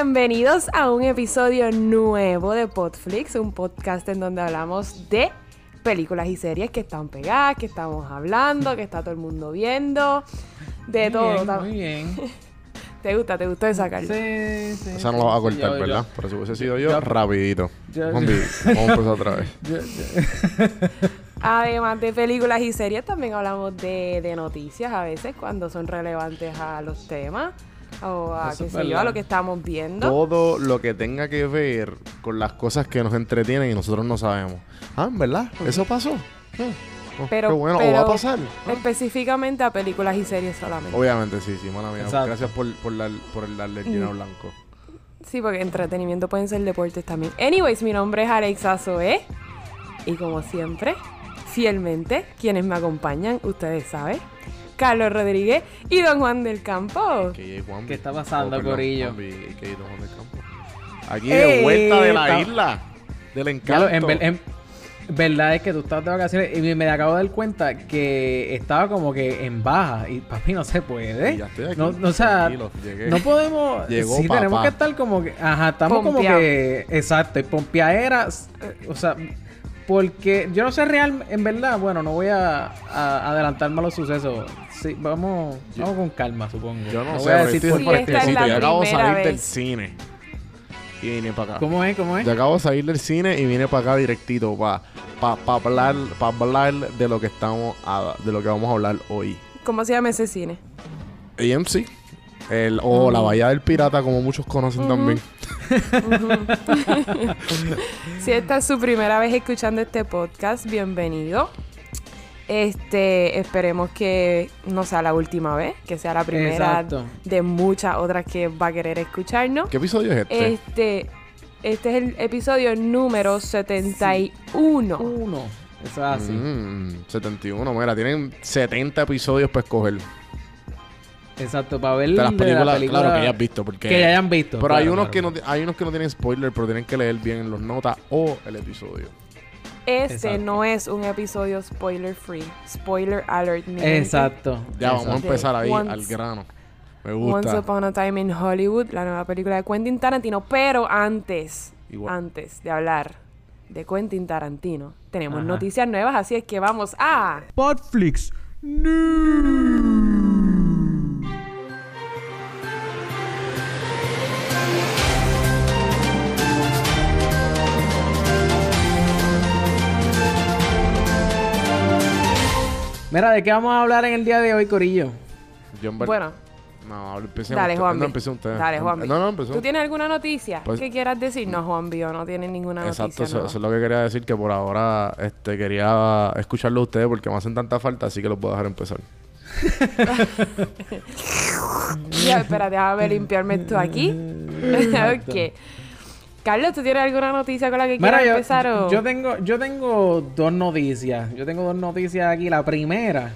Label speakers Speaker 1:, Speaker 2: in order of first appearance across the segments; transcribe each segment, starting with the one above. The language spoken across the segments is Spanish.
Speaker 1: Bienvenidos a un episodio nuevo de Podflix, un podcast en donde hablamos de películas y series que están pegadas, que estamos hablando, que está todo el mundo viendo, de
Speaker 2: Muy
Speaker 1: todo.
Speaker 2: bien, muy bien.
Speaker 1: ¿Te gusta? ¿Te gustó esa, Carlos?
Speaker 2: Sí, sí.
Speaker 3: Esa no la vas a cortar,
Speaker 2: yo-
Speaker 3: ¿verdad? Pero si hubiese sido yo,
Speaker 2: yo-
Speaker 3: rapidito.
Speaker 2: yo-
Speaker 3: Vamos a empezar otra vez.
Speaker 2: yo- yo-
Speaker 1: Además de películas y series, también hablamos de, de noticias a veces cuando son relevantes a los temas o a, qué sé yo, a lo que estamos viendo.
Speaker 3: Todo lo que tenga que ver con las cosas que nos entretienen y nosotros no sabemos. Ah, ¿en verdad? ¿Eso pasó? Ah, oh,
Speaker 1: Pero-
Speaker 3: qué bueno. ¿O va a pasar? Ah.
Speaker 1: Específicamente a películas y series solamente.
Speaker 3: Obviamente, sí, sí, mala mía.
Speaker 2: Exacto.
Speaker 3: Gracias por, por, dar- por el darle el dinero
Speaker 1: Mm.
Speaker 3: blanco.
Speaker 1: Sí, porque entretenimiento pueden ser deportes también. Anyways, mi nombre es Alexa Zoe. Y como siempre, fielmente, quienes me acompañan, ustedes saben, Carlos Rodríguez y Don Juan del Campo.
Speaker 2: ¿Qué está pasando,
Speaker 3: perdón,
Speaker 2: Corillo?
Speaker 3: Aquí de vuelta de la
Speaker 2: está-
Speaker 3: isla. Del encanto.
Speaker 2: en, en- verdad es que tú estabas de vacaciones y me, me acabo de dar cuenta que estaba como que en baja y papi no se puede.
Speaker 3: Y ya estoy aquí,
Speaker 2: No, no, o sea, no podemos.
Speaker 3: Llegó
Speaker 2: sí, tenemos
Speaker 3: papá.
Speaker 2: que estar como que. Ajá, estamos
Speaker 1: Pompeado.
Speaker 2: como que. Exacto, y pompeaderas. eh, O sea, porque yo no sé real. En verdad, bueno, no voy a, a adelantarme a los sucesos. Sí, vamos,
Speaker 3: Yo-
Speaker 2: vamos con calma, supongo.
Speaker 3: Yo no,
Speaker 2: voy
Speaker 3: sé,
Speaker 2: a
Speaker 3: pero
Speaker 2: decir
Speaker 3: estoy
Speaker 2: por
Speaker 1: Sí,
Speaker 2: qué.
Speaker 3: Yo acabo de salir del cine. Y vine para acá.
Speaker 2: ¿Cómo es? ¿Cómo es?
Speaker 3: Yo acabo de salir del cine y vine para acá directito para pa, pa hablar, pa hablar de lo que estamos a- de lo que vamos a hablar hoy.
Speaker 1: ¿Cómo se llama ese cine?
Speaker 3: AMC. El, o
Speaker 2: Mm.
Speaker 3: la Bahía del Pirata, como muchos conocen también.
Speaker 1: Si esta es su primera vez escuchando este podcast, bienvenido. Este, esperemos que no sea la última vez, que sea la primera
Speaker 2: Exacto.
Speaker 1: de muchas otras que va a querer escucharnos.
Speaker 3: ¿Qué episodio es este?
Speaker 1: Este, este es el episodio número 71.
Speaker 2: Uno. Eso es así.
Speaker 3: Mm, 71, mira, tienen 70 episodios para escoger.
Speaker 2: Exacto, para ver
Speaker 3: De las
Speaker 2: de
Speaker 3: películas,
Speaker 2: la película
Speaker 3: claro, que ya has visto. Porque,
Speaker 2: que ya hayan visto.
Speaker 3: Pero hay unos
Speaker 2: claro.
Speaker 3: que no hay unos que no tienen spoiler, pero tienen que leer bien los notas o el episodio.
Speaker 1: Este
Speaker 2: Exacto.
Speaker 1: no es un episodio spoiler free. Spoiler alert.
Speaker 2: Exacto.
Speaker 3: Ya vamos a empezar ahí
Speaker 1: Once-
Speaker 3: al grano. Me
Speaker 1: Once
Speaker 3: gusta.
Speaker 1: Upon a Time in Hollywood, la nueva película de Quentin Tarantino. Pero antes,
Speaker 3: Igual.
Speaker 1: antes de hablar de Quentin Tarantino, tenemos
Speaker 2: Ajá.
Speaker 1: noticias nuevas, así es que vamos a...
Speaker 2: Podflix. Mira, ¿de qué vamos a hablar en el día de hoy, Corillo?
Speaker 3: En ver-
Speaker 1: Bueno,
Speaker 3: No, empecé
Speaker 1: dale, Juanvi.
Speaker 3: No, empecé usted.
Speaker 1: Dale, Juanvi.
Speaker 3: No, no, empezó.
Speaker 1: ¿Tú tienes alguna noticia
Speaker 3: Pues-
Speaker 1: que quieras decir? No, Juanvi, no tiene ninguna
Speaker 3: Exacto,
Speaker 1: noticia. nueva.
Speaker 3: eso es lo que quería decir, que por ahora este, quería escucharlo a ustedes porque me hacen tanta falta, así que los puedo dejar empezar.
Speaker 1: Ya, espera, déjame limpiarme esto aquí.
Speaker 2: Exacto.
Speaker 1: ok. Carlos, ¿tú tienes alguna noticia con la que
Speaker 2: Mira,
Speaker 1: quieras
Speaker 2: yo,
Speaker 1: empezar o...?
Speaker 2: yo tengo, yo tengo dos noticias. Yo tengo dos noticias aquí. La primera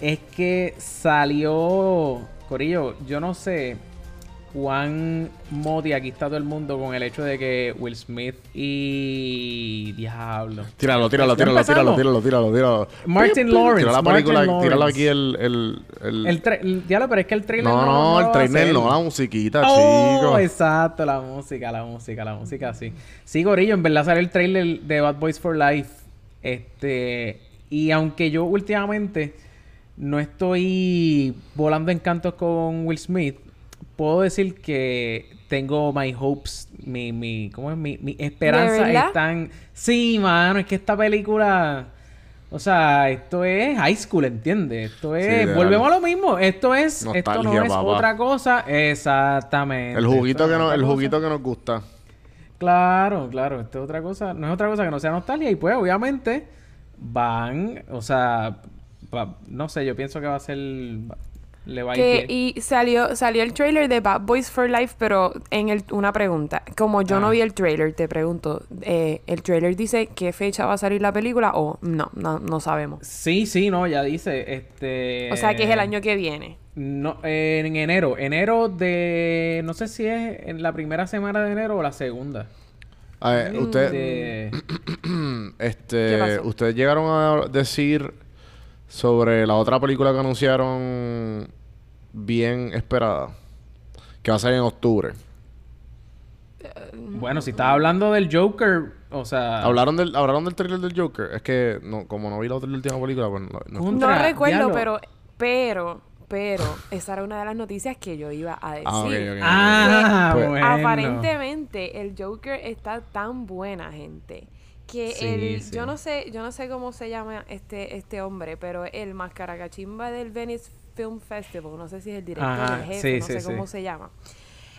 Speaker 2: es que salió. Corillo, yo no sé cuán moti aquí está todo el mundo con el hecho de que Will Smith y. Diablo.
Speaker 3: Tíralo, tíralo,
Speaker 2: ¿Ya
Speaker 3: tíralo, tíralo, tíralo, tíralo, tíralo.
Speaker 2: Martin
Speaker 3: Pip.
Speaker 2: Lawrence,
Speaker 3: Tira la película, tíralo aquí el... el, el-
Speaker 2: El el- diablo, pero es que el trailer
Speaker 3: no,
Speaker 2: no.
Speaker 3: no, el trailer no, la musiquita,
Speaker 2: Oh,
Speaker 3: chico.
Speaker 2: exacto, la música, la música, la música, sí. Sí, Gorillo, en verdad sale el trailer de Bad Boys for Life. Este, y aunque yo últimamente no estoy volando en cantos con Will Smith, puedo decir que tengo my hopes, mi, mi, ¿cómo es? Mi, mi esperanza están... Sí, mano, es que esta película... O sea, esto es high school, ¿entiendes? Esto es... volvemos a lo mismo. Esto es... esto no es
Speaker 3: papá.
Speaker 2: otra cosa. Exactamente.
Speaker 3: El juguito que
Speaker 2: no
Speaker 3: el
Speaker 2: cosa.
Speaker 3: juguito que nos gusta.
Speaker 2: Claro, claro. Esto es otra cosa. No es otra cosa que no sea nostalgia. Y pues, obviamente, van... O sea... va- no sé, yo pienso que va a ser... Le va a ir bien.
Speaker 1: y salió, salió el trailer de Bad Boys for Life, pero en el, una pregunta. Como yo no
Speaker 2: Ah.
Speaker 1: vi el trailer, te pregunto, eh, ¿el trailer dice qué fecha va a salir la película o no? No, no sabemos.
Speaker 2: Sí, sí, no, ya dice, este...
Speaker 1: O sea que es el año que viene.
Speaker 2: No, eh, en enero. Enero de... No sé si es en la primera semana de enero o la segunda.
Speaker 3: A ver, usted,
Speaker 2: De-
Speaker 1: ¿Qué
Speaker 3: este, ustedes llegaron a decir sobre la otra película que anunciaron bien esperada, que va a salir en octubre.
Speaker 2: Bueno, si estás hablando del Joker, o sea...
Speaker 3: ¿Hablaron del, ¿Hablaron del trailer del Joker? Es que no, como no vi la otra la última película, pues no. no-
Speaker 2: Contra,
Speaker 1: No recuerdo,
Speaker 2: diablo.
Speaker 1: pero, pero, pero, esa era una de las noticias que yo iba a decir.
Speaker 3: Ah, ok, ok.
Speaker 2: Ah,
Speaker 3: Pues-
Speaker 2: bueno.
Speaker 1: Aparentemente el Joker está tan buena, gente, que
Speaker 2: Sí,
Speaker 1: el,
Speaker 2: sí.
Speaker 1: yo no sé, yo no sé cómo se llama este, este hombre, pero el mascaracachimba del Venice Film Festival, no sé si es el director,
Speaker 2: Ajá,
Speaker 1: el jefe,
Speaker 2: sí,
Speaker 1: no
Speaker 2: sí,
Speaker 1: sé
Speaker 2: sí.
Speaker 1: cómo se llama.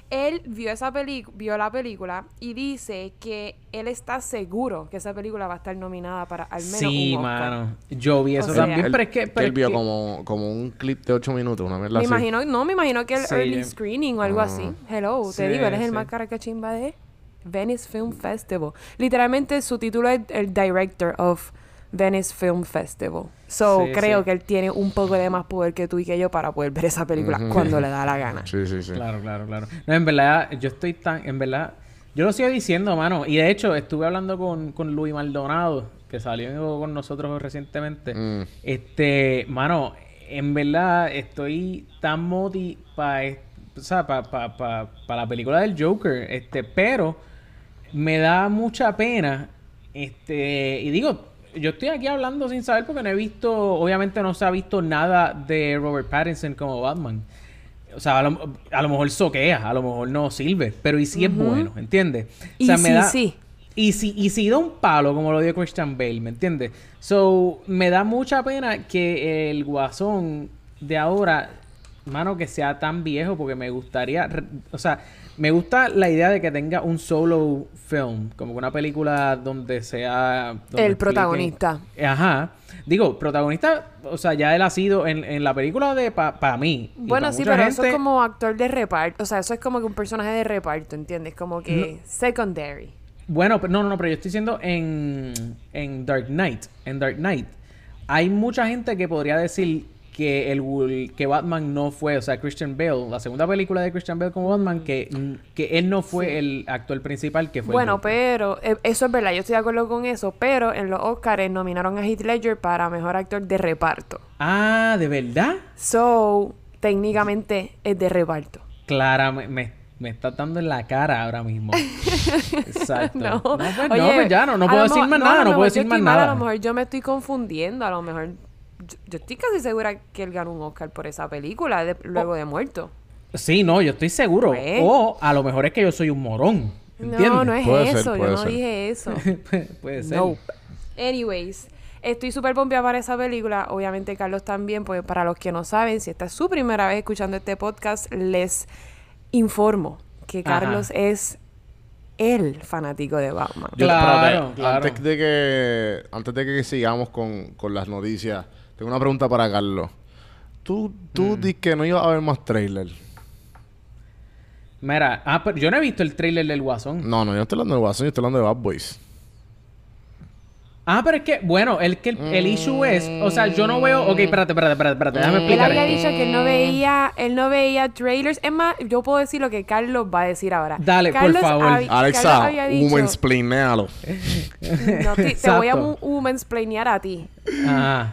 Speaker 1: Él vio esa peli vio la película y dice que él está seguro que esa película va a estar nominada para al menos
Speaker 2: Sí,
Speaker 1: un Oscar.
Speaker 2: mano. Yo vi eso
Speaker 1: O sea,
Speaker 2: también,
Speaker 3: Él-
Speaker 2: pero es que... pero
Speaker 3: él vio
Speaker 2: que-
Speaker 3: como, como un clip de 8 minutos, una mierda
Speaker 1: Me
Speaker 3: así.
Speaker 1: imagino, no, me imagino que el
Speaker 2: Sí,
Speaker 1: early screening o algo
Speaker 3: Ah.
Speaker 1: así. Hello,
Speaker 2: Sí,
Speaker 1: te digo, él es el más caracachimba de Venice Film Festival. Literalmente su título es el director of Venice Film Festival. So,
Speaker 2: Sí,
Speaker 1: creo
Speaker 2: sí.
Speaker 1: que él tiene un poco de más poder que tú y que yo para poder ver esa película cuando le da la gana.
Speaker 3: Sí, sí, sí.
Speaker 2: Claro, claro, claro. No, en verdad, yo estoy tan... En verdad... Yo lo sigo diciendo, mano. Y de hecho, estuve hablando con, con Luis Maldonado, que salió con nosotros recientemente.
Speaker 3: Mm.
Speaker 2: Este, mano, en verdad estoy tan moti para o sea, pa, pa, pa- pa la película del Joker, este, pero me da mucha pena, este, y digo, yo estoy aquí hablando sin saber porque no he visto, obviamente no se ha visto nada de Robert Pattinson como Batman. O sea, a lo, a lo mejor soquea, a lo mejor no sirve, pero y si es bueno, ¿entiendes? O
Speaker 1: Y
Speaker 2: sea,
Speaker 1: sí, sí.
Speaker 2: y si, y si da un palo, como lo dio Christian Bale, ¿me entiendes? So, me da mucha pena que el guasón de ahora, mano, que sea tan viejo, porque me gustaría, o sea, me gusta la idea de que tenga un solo film, como una película donde sea... donde
Speaker 1: El
Speaker 2: explique-
Speaker 1: protagonista.
Speaker 2: Ajá. Digo, protagonista, o sea, ya él ha sido en, en la película de para mí. y
Speaker 1: Bueno,
Speaker 2: pa'
Speaker 1: sí, pero eso es como actor de reparto. O sea, eso es como que un personaje de reparto, ¿entiendes? Como que secondary.
Speaker 2: Bueno, pero- no, no, no, pero yo estoy diciendo en, en Dark Knight. En Dark Knight. Hay mucha gente que podría decir que el que Batman no fue, o sea, Christian Bale, la segunda película de Christian Bale como Batman, que, que él no fue el actor principal, que fue
Speaker 1: Bueno, pero eh, eso es verdad, yo estoy de acuerdo con eso, pero en los Oscars nominaron a Heath Ledger para mejor actor de reparto.
Speaker 2: Ah, ¿de verdad?
Speaker 1: So, técnicamente es de reparto.
Speaker 2: Clara, me, me, me está dando en la cara ahora mismo. Exacto.
Speaker 1: No,
Speaker 2: pues, no,
Speaker 1: Oye,
Speaker 2: pues ya, no, no puedo decir más nada, no puedo decir más nada.
Speaker 1: A lo mejor yo me estoy confundiendo, a lo mejor yo, yo estoy casi segura que él ganó un Oscar por esa película de- luego de muerto.
Speaker 2: Sí, no, yo estoy seguro.
Speaker 1: Pues.
Speaker 2: O a lo mejor es que yo soy un morón. ¿Entiendes?
Speaker 1: No, no es
Speaker 3: Puede ser,
Speaker 1: eso, yo no
Speaker 3: ser.
Speaker 1: dije eso.
Speaker 2: Puede ser.
Speaker 1: No. Anyways, estoy súper pompeada para esa película. Obviamente Carlos también, porque para los que no saben, si esta es su primera vez escuchando este podcast, les informo que
Speaker 2: Ajá.
Speaker 1: Carlos es el fanático de Batman.
Speaker 3: Yo-
Speaker 2: Claro,
Speaker 3: espérate,
Speaker 2: claro.
Speaker 3: Antes de que, antes de que sigamos con, con las noticias, tengo una pregunta para Carlos. Tú, tú
Speaker 2: Mm.
Speaker 3: di que no iba a haber más trailer.
Speaker 2: Mira, ah, pero yo no he visto el trailer del Guasón.
Speaker 3: No, no, yo no estoy hablando de Watson, yo estoy hablando de Bad Boys.
Speaker 2: Ah, pero es que, bueno, el que el, el issue es, o sea, yo no veo, ok, espérate, espérate, espérate, espérate, déjame
Speaker 1: Él
Speaker 2: explicar
Speaker 1: había
Speaker 2: esto.
Speaker 1: dicho que él no veía, él no veía trailers. Es más, yo puedo decir lo que Carlos va a decir ahora.
Speaker 2: Dale, por favor.
Speaker 3: Alexa,
Speaker 1: había dicho-
Speaker 3: womansplainéalo.
Speaker 1: No, te, te voy a
Speaker 2: Exacto.
Speaker 1: womansplainear a ti.
Speaker 2: Ah,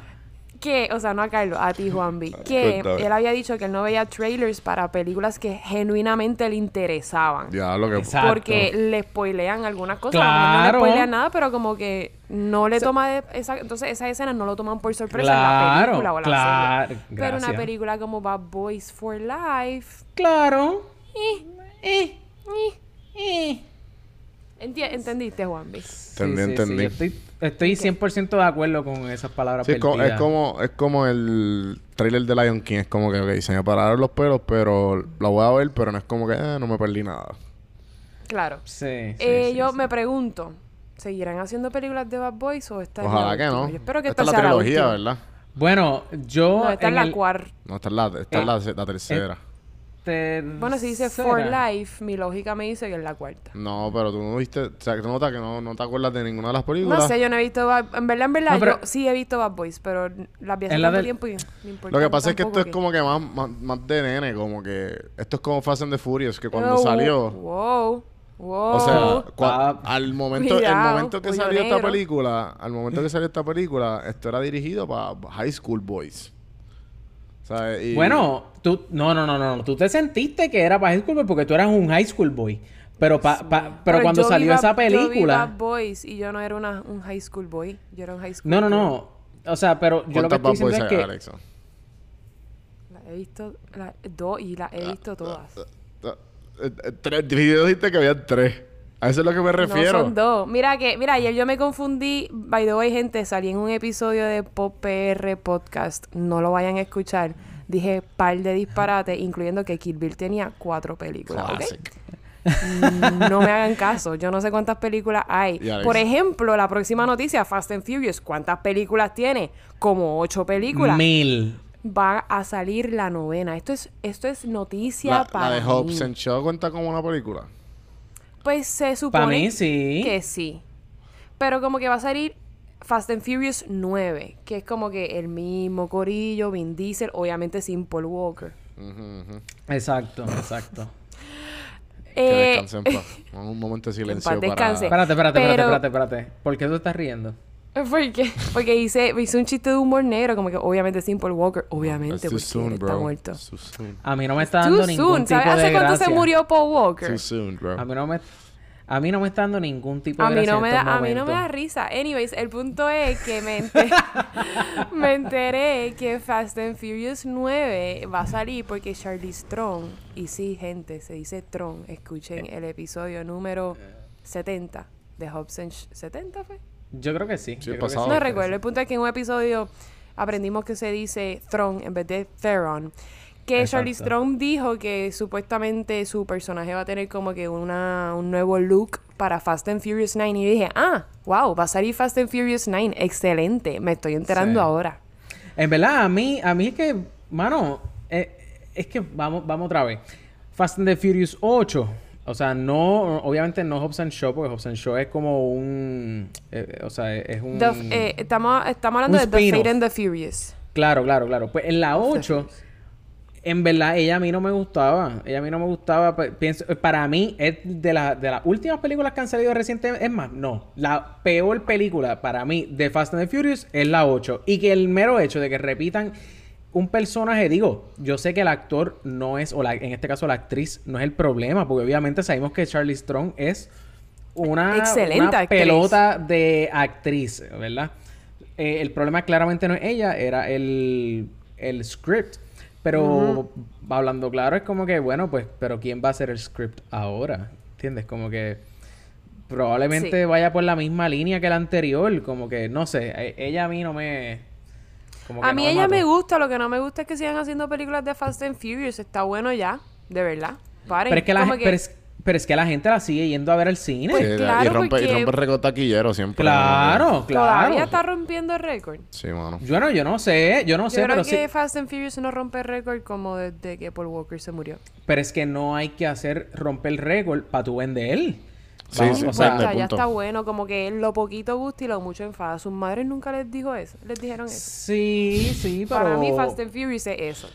Speaker 1: que, o sea, no a Carlos, a ti, Juanvi, que
Speaker 3: Cuéntame.
Speaker 1: él había dicho que él no veía trailers para películas que genuinamente le interesaban.
Speaker 3: Ya, lo que...
Speaker 2: Exacto.
Speaker 1: Porque le spoilean algunas cosas. a mejor No
Speaker 2: Claro.
Speaker 1: le spoilean nada, pero como que no le toma de esa, entonces esas escenas no lo toman por sorpresa en la película o la
Speaker 2: claro.
Speaker 1: serie. Pero una película como Bad Boys for Life,
Speaker 2: claro.
Speaker 1: eh, enti- ¿entendiste, Juanvi?
Speaker 3: Entendí, entendí.
Speaker 2: Yo estoy, estoy 100% de acuerdo con esas palabras
Speaker 3: Sí, es, co- es como, es como el trailer de Lion King. Es como que, ok, se me pararon los pelos, pero la voy a ver, pero no es como que eh, no me perdí nada.
Speaker 1: Claro.
Speaker 2: Sí, sí,
Speaker 1: Eh,
Speaker 2: sí,
Speaker 1: yo
Speaker 2: sí.
Speaker 1: me pregunto, ¿seguirán haciendo películas de Bad Boys o esta es
Speaker 3: Ojalá
Speaker 1: la
Speaker 3: que
Speaker 1: última?
Speaker 3: no.
Speaker 1: Yo espero que
Speaker 3: esta
Speaker 1: esta,
Speaker 3: es la trilogía,
Speaker 1: la.
Speaker 3: ¿verdad?
Speaker 2: Bueno, yo
Speaker 1: No, esta es
Speaker 2: en
Speaker 1: la
Speaker 2: el-
Speaker 1: cuarta.
Speaker 3: No, esta es la, esta es la, la tercera.
Speaker 2: Ter-
Speaker 1: Bueno, si dice For. Life, mi lógica me dice que es la cuarta.
Speaker 3: No, pero tú no viste... O sea, que tú notas que no, no te acuerdas de ninguna de las películas.
Speaker 1: No sé, yo no he visto Bad... En verdad, en verdad,
Speaker 2: No, pero-
Speaker 1: yo sí he visto Bad Boys, pero las vi hace tanto
Speaker 2: del-
Speaker 1: tiempo y me importa
Speaker 3: Lo que pasa es que esto es como que más, más, más de nene, como que... Esto es como Fast and the Furious, que cuando
Speaker 1: Oh,
Speaker 3: salió...
Speaker 1: Wow, wow.
Speaker 3: O sea, cua- al momento, el momento que salió esta película, al momento que salió esta película, esto era dirigido para high school boys. Sea, y-
Speaker 2: Bueno, tú, no, no, no, no, tú te sentiste que era para high school boy porque tú eras un high school boy. Pero, pa- pa- pero, cuando
Speaker 1: yo vi
Speaker 2: salió esa
Speaker 1: Yo vi
Speaker 2: película...
Speaker 1: Bad Boys y yo no era una, un high school boy. Yo era un high school
Speaker 2: No, no, no. O sea, pero yo lo que
Speaker 3: ¿Cuántas
Speaker 2: estoy diciendo es que...
Speaker 3: Alexa?
Speaker 1: Las he visto dos y las he visto todas.
Speaker 3: Ah, eh, eh, Tres. Dijiste que había tres. A eso es lo que me refiero.
Speaker 1: No, son dos. Mira que, mira, ayer yo me confundí. By the way, gente, salí en un episodio de Pop PR Podcast. No lo vayan a escuchar. Dije par de disparates, incluyendo que Kill Bill tenía cuatro películas. Mm, no me hagan caso. Yo no sé cuántas películas hay. Por ejemplo, la próxima noticia, Fast and Furious. ¿Cuántas películas tiene? Como ocho películas.
Speaker 2: Mil.
Speaker 1: Va a salir la novena. Esto es, esto es noticia
Speaker 3: La,
Speaker 1: para
Speaker 3: la de. Hobbs and Shaw cuenta como una película.
Speaker 1: Pues se supone
Speaker 2: Para mí sí.
Speaker 1: que sí. Pero como que va a salir Fast and Furious 9, que es como que el mismo corillo, Vin Diesel, obviamente sin Paul Walker.
Speaker 2: Exacto, exacto.
Speaker 3: Que
Speaker 1: Eh,
Speaker 3: descansen en paz. Un momento de silencio
Speaker 1: paz
Speaker 3: para...
Speaker 1: descanse.
Speaker 2: Espérate, espérate, espérate,
Speaker 1: Pero-
Speaker 2: espérate, espérate. ¿Por qué tú estás riendo?
Speaker 1: ¿Por qué? Porque hice, hice un chiste de humor negro, como que obviamente sin Paul Walker, obviamente, porque
Speaker 3: soon,
Speaker 1: está
Speaker 3: bro.
Speaker 1: muerto.
Speaker 3: It's too soon.
Speaker 2: A mí no me está dando
Speaker 1: Too
Speaker 2: ningún
Speaker 1: soon,
Speaker 2: tipo
Speaker 1: ¿sabes
Speaker 2: de
Speaker 1: hace cuánto
Speaker 2: gracia.
Speaker 1: se murió Paul Walker?
Speaker 3: Too soon, bro.
Speaker 2: A mí no me... A mí no me está dando ningún tipo de
Speaker 1: A mí,
Speaker 2: gracia
Speaker 1: no me da, a mí no me da risa. Anyways, el punto es que me enteré, me enteré que Fast and Furious 9 va a salir porque Charlize Theron, y sí, gente, se dice Tron, escuchen el episodio número 70 de Hobbs and Sh- ¿70 fue?
Speaker 2: Yo creo que sí.
Speaker 3: Sí,
Speaker 2: que.
Speaker 1: No recuerdo. El punto es que en un episodio aprendimos que se dice Throne en vez de Theron. Que
Speaker 2: Exacto.
Speaker 1: Charlize Theron dijo que supuestamente su personaje va a tener como que una, un nuevo look para Fast and Furious 9. Y yo dije, ah, wow, va a salir Fast and Furious 9. Excelente. Me estoy enterando
Speaker 2: Sí.
Speaker 1: ahora.
Speaker 2: En verdad, a mí, a mí es que, mano, eh, es que vamos, vamos otra vez. Fast and the Furious 8. O sea, no, obviamente no Hobbs and Shaw, porque Hobbs and Shaw es como un, eh, o sea, es un...
Speaker 1: The- eh, estamos, estamos hablando de The. Fate and the Furious.
Speaker 2: Claro, claro, claro. Pues en la
Speaker 1: Of the
Speaker 2: 8,
Speaker 1: Furious.
Speaker 2: en verdad, ella a mí no me gustaba. Ella a mí no me gustaba. Pienso, para mí, es de, la- de las últimas películas que han salido recientemente. Es más, no. La peor película para mí de Fast and the Furious es la 8. Y que el mero hecho de que repitan un personaje, digo, yo sé que el actor no es, o la- en este caso la actriz, no es el problema, porque obviamente sabemos que Charlie Strong es una,
Speaker 1: Excelente
Speaker 2: una pelota de actriz, ¿verdad? Eh, el problema claramente no es ella, era el, el script. Pero hablando claro, es como que, bueno, pues, pero ¿quién va a hacer el script ahora? ¿Entiendes? Como que probablemente
Speaker 1: Sí.
Speaker 2: vaya por la misma línea que la anterior. Como que, no sé, e- ella a mí no me... como que
Speaker 1: A mí
Speaker 2: no
Speaker 1: ella
Speaker 2: mató.
Speaker 1: me gusta. Lo que no me gusta es que sigan haciendo películas de Fast and Furious. Está bueno ya. De verdad. Paren.
Speaker 2: Pero es, que la, gen- pero, es, pero es que la gente la sigue yendo a ver al cine.
Speaker 1: Pues
Speaker 3: Sí,
Speaker 1: claro,
Speaker 3: y rompe,
Speaker 1: porque-
Speaker 3: y rompe el récord taquillero siempre.
Speaker 2: claro,
Speaker 1: Todavía
Speaker 2: claro.
Speaker 1: está rompiendo el récord.
Speaker 3: Sí, mano.
Speaker 2: Yo no, yo no sé, yo no
Speaker 1: Yo
Speaker 2: sé,
Speaker 1: creo
Speaker 2: pero
Speaker 1: que
Speaker 2: sí.
Speaker 1: Fast and Furious no rompe récord como desde que Paul Walker se murió.
Speaker 2: Pero es que no hay que hacer romper el récord para tu vender.
Speaker 3: Sí, sí,
Speaker 2: o sea,
Speaker 3: vende,
Speaker 1: ya,
Speaker 3: punto.
Speaker 1: está bueno, como que lo poquito gusta y lo mucho enfada. Sus madres nunca les dijo eso, les dijeron eso.
Speaker 2: sí, sí, pero...
Speaker 1: Para mí Fast and Furious es eso.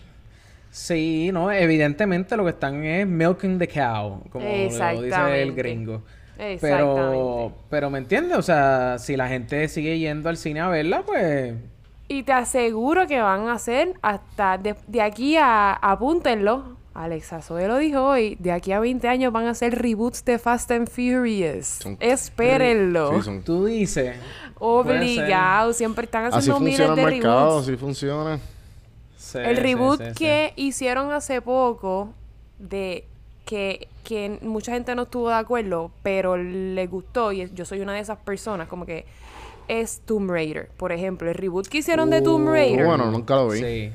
Speaker 2: Sí, no, evidentemente lo que están es milking the cow, como lo dice el
Speaker 1: Exactamente.
Speaker 2: gringo. Pero, pero ¿me entiendes? O sea, si la gente sigue yendo al cine a verla, pues...
Speaker 1: Y te aseguro que van a hacer hasta de, de aquí a apúntenlo. Alexa Zoe lo dijo hoy, de aquí a 20 años van a hacer reboots de Fast and Furious.
Speaker 3: Son-
Speaker 1: Espérenlo.
Speaker 3: Sí, son-
Speaker 2: Tú dices...
Speaker 1: Obligado, siempre están
Speaker 3: Así
Speaker 1: haciendo miles
Speaker 3: funciona
Speaker 1: de
Speaker 3: el mercado,
Speaker 1: reboots.
Speaker 3: así funciona.
Speaker 2: Sí,
Speaker 1: El reboot
Speaker 2: sí, sí.
Speaker 1: que hicieron hace poco de que, que mucha gente no estuvo de acuerdo, pero le gustó y yo soy una de esas personas, como que es Tomb Raider, por ejemplo, el reboot que hicieron de Tomb
Speaker 2: Uh,
Speaker 1: Raider
Speaker 3: bueno, nunca lo vi.
Speaker 2: Sí.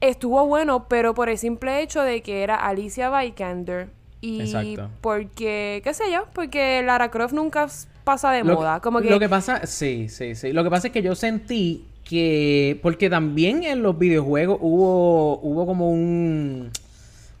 Speaker 1: Estuvo bueno, pero por el simple hecho de que era Alicia Vikander y
Speaker 2: Exacto.
Speaker 1: porque qué sé yo, porque Lara Croft nunca pasa de
Speaker 2: Lo,
Speaker 1: moda, como que,
Speaker 2: lo que pasa, sí, sí, sí. Lo que pasa es que yo sentí que, porque también en los videojuegos hubo, hubo como un,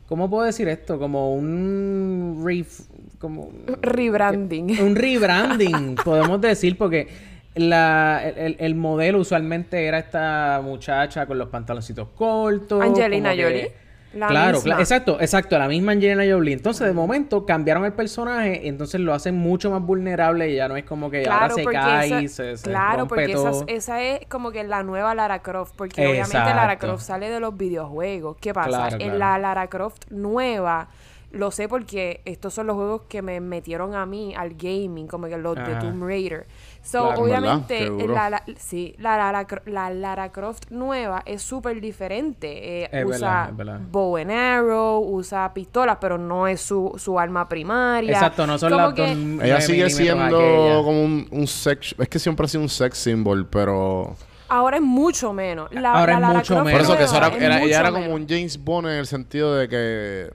Speaker 2: ¿cómo puedo decir esto? Como un ref, como
Speaker 1: rebranding.
Speaker 2: un rebranding, podemos decir, porque la, el, el- el modelo usualmente era esta muchacha con los pantaloncitos cortos.
Speaker 1: Angelina
Speaker 2: que-
Speaker 1: Jolie. La
Speaker 2: claro,
Speaker 1: misma.
Speaker 2: exacto, exacto, la misma Angelina Jolie. Entonces, de momento, cambiaron el personaje y entonces lo hacen mucho más vulnerable y ya no es como que ahora se cae
Speaker 1: esa-
Speaker 2: y se, se
Speaker 1: claro,
Speaker 2: rompe
Speaker 1: porque esa,
Speaker 2: todo.
Speaker 1: esa es como que la nueva Lara Croft, porque obviamente Lara. Croft sale de los videojuegos. ¿Qué pasa?
Speaker 2: Claro,
Speaker 1: En
Speaker 2: claro.
Speaker 1: la Lara Croft nueva, lo sé porque estos son los juegos que me metieron a mí al gaming, como que los de. Tomb Raider. So,
Speaker 2: Claro.
Speaker 1: obviamente, la, la- sí, la, Lara Cro- la Lara Croft nueva es súper diferente. Eh,
Speaker 2: Es
Speaker 1: usa
Speaker 2: verdad, es verdad.
Speaker 1: bow and arrow, usa pistolas, pero no es su, su arma primaria.
Speaker 2: Exacto, no son
Speaker 1: Como
Speaker 2: las
Speaker 1: que-
Speaker 2: dos
Speaker 3: Ella
Speaker 2: 9
Speaker 3: sigue siendo como un, un sex... Es que siempre ha sido un sex symbol, pero...
Speaker 1: Ahora es mucho menos. La,
Speaker 2: Ahora
Speaker 1: la
Speaker 2: es mucho menos.
Speaker 3: Por eso que eso era, era- ella era como
Speaker 1: menos.
Speaker 3: un James Bond en el sentido de que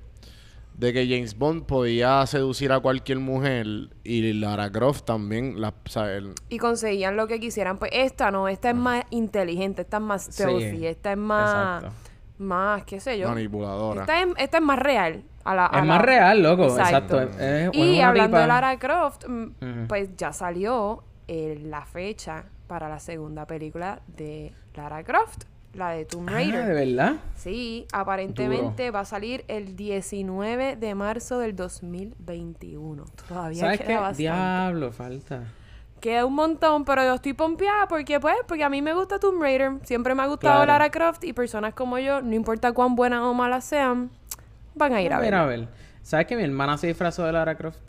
Speaker 3: de que James Bond podía seducir a cualquier mujer y Lara Croft también la, o sea, el-
Speaker 1: y conseguían lo que quisieran. Pues esta no, esta es más inteligente, esta es más
Speaker 2: Sí.
Speaker 1: stealthy, esta es más,
Speaker 2: Exacto.
Speaker 1: más, qué sé yo.
Speaker 3: manipuladora.
Speaker 1: Esta es, esta es más real. A la, a
Speaker 2: Es
Speaker 1: la-
Speaker 2: más real, loco. Exacto. Es- es
Speaker 1: y hablando de Lara Croft, mm, pues ya salió eh, la fecha para la segunda película de Lara Croft, la de Tomb
Speaker 2: Ah,
Speaker 1: Raider.
Speaker 2: ¿de verdad?
Speaker 1: Sí, aparentemente va a salir el 19 de marzo del 2021. Todavía
Speaker 2: ¿Sabes
Speaker 1: queda
Speaker 2: qué?
Speaker 1: bastante.
Speaker 2: Diablo, falta.
Speaker 1: Queda un montón, pero yo estoy pompeada porque pues, porque a mí me gusta Tomb Raider, siempre me ha gustado
Speaker 2: Claro.
Speaker 1: Lara Croft y personas como yo, no importa cuán buenas o malas sean, van a ir a ver.
Speaker 2: Mira, a ver. ¿Sabes que mi hermana se disfrazó de Lara Croft?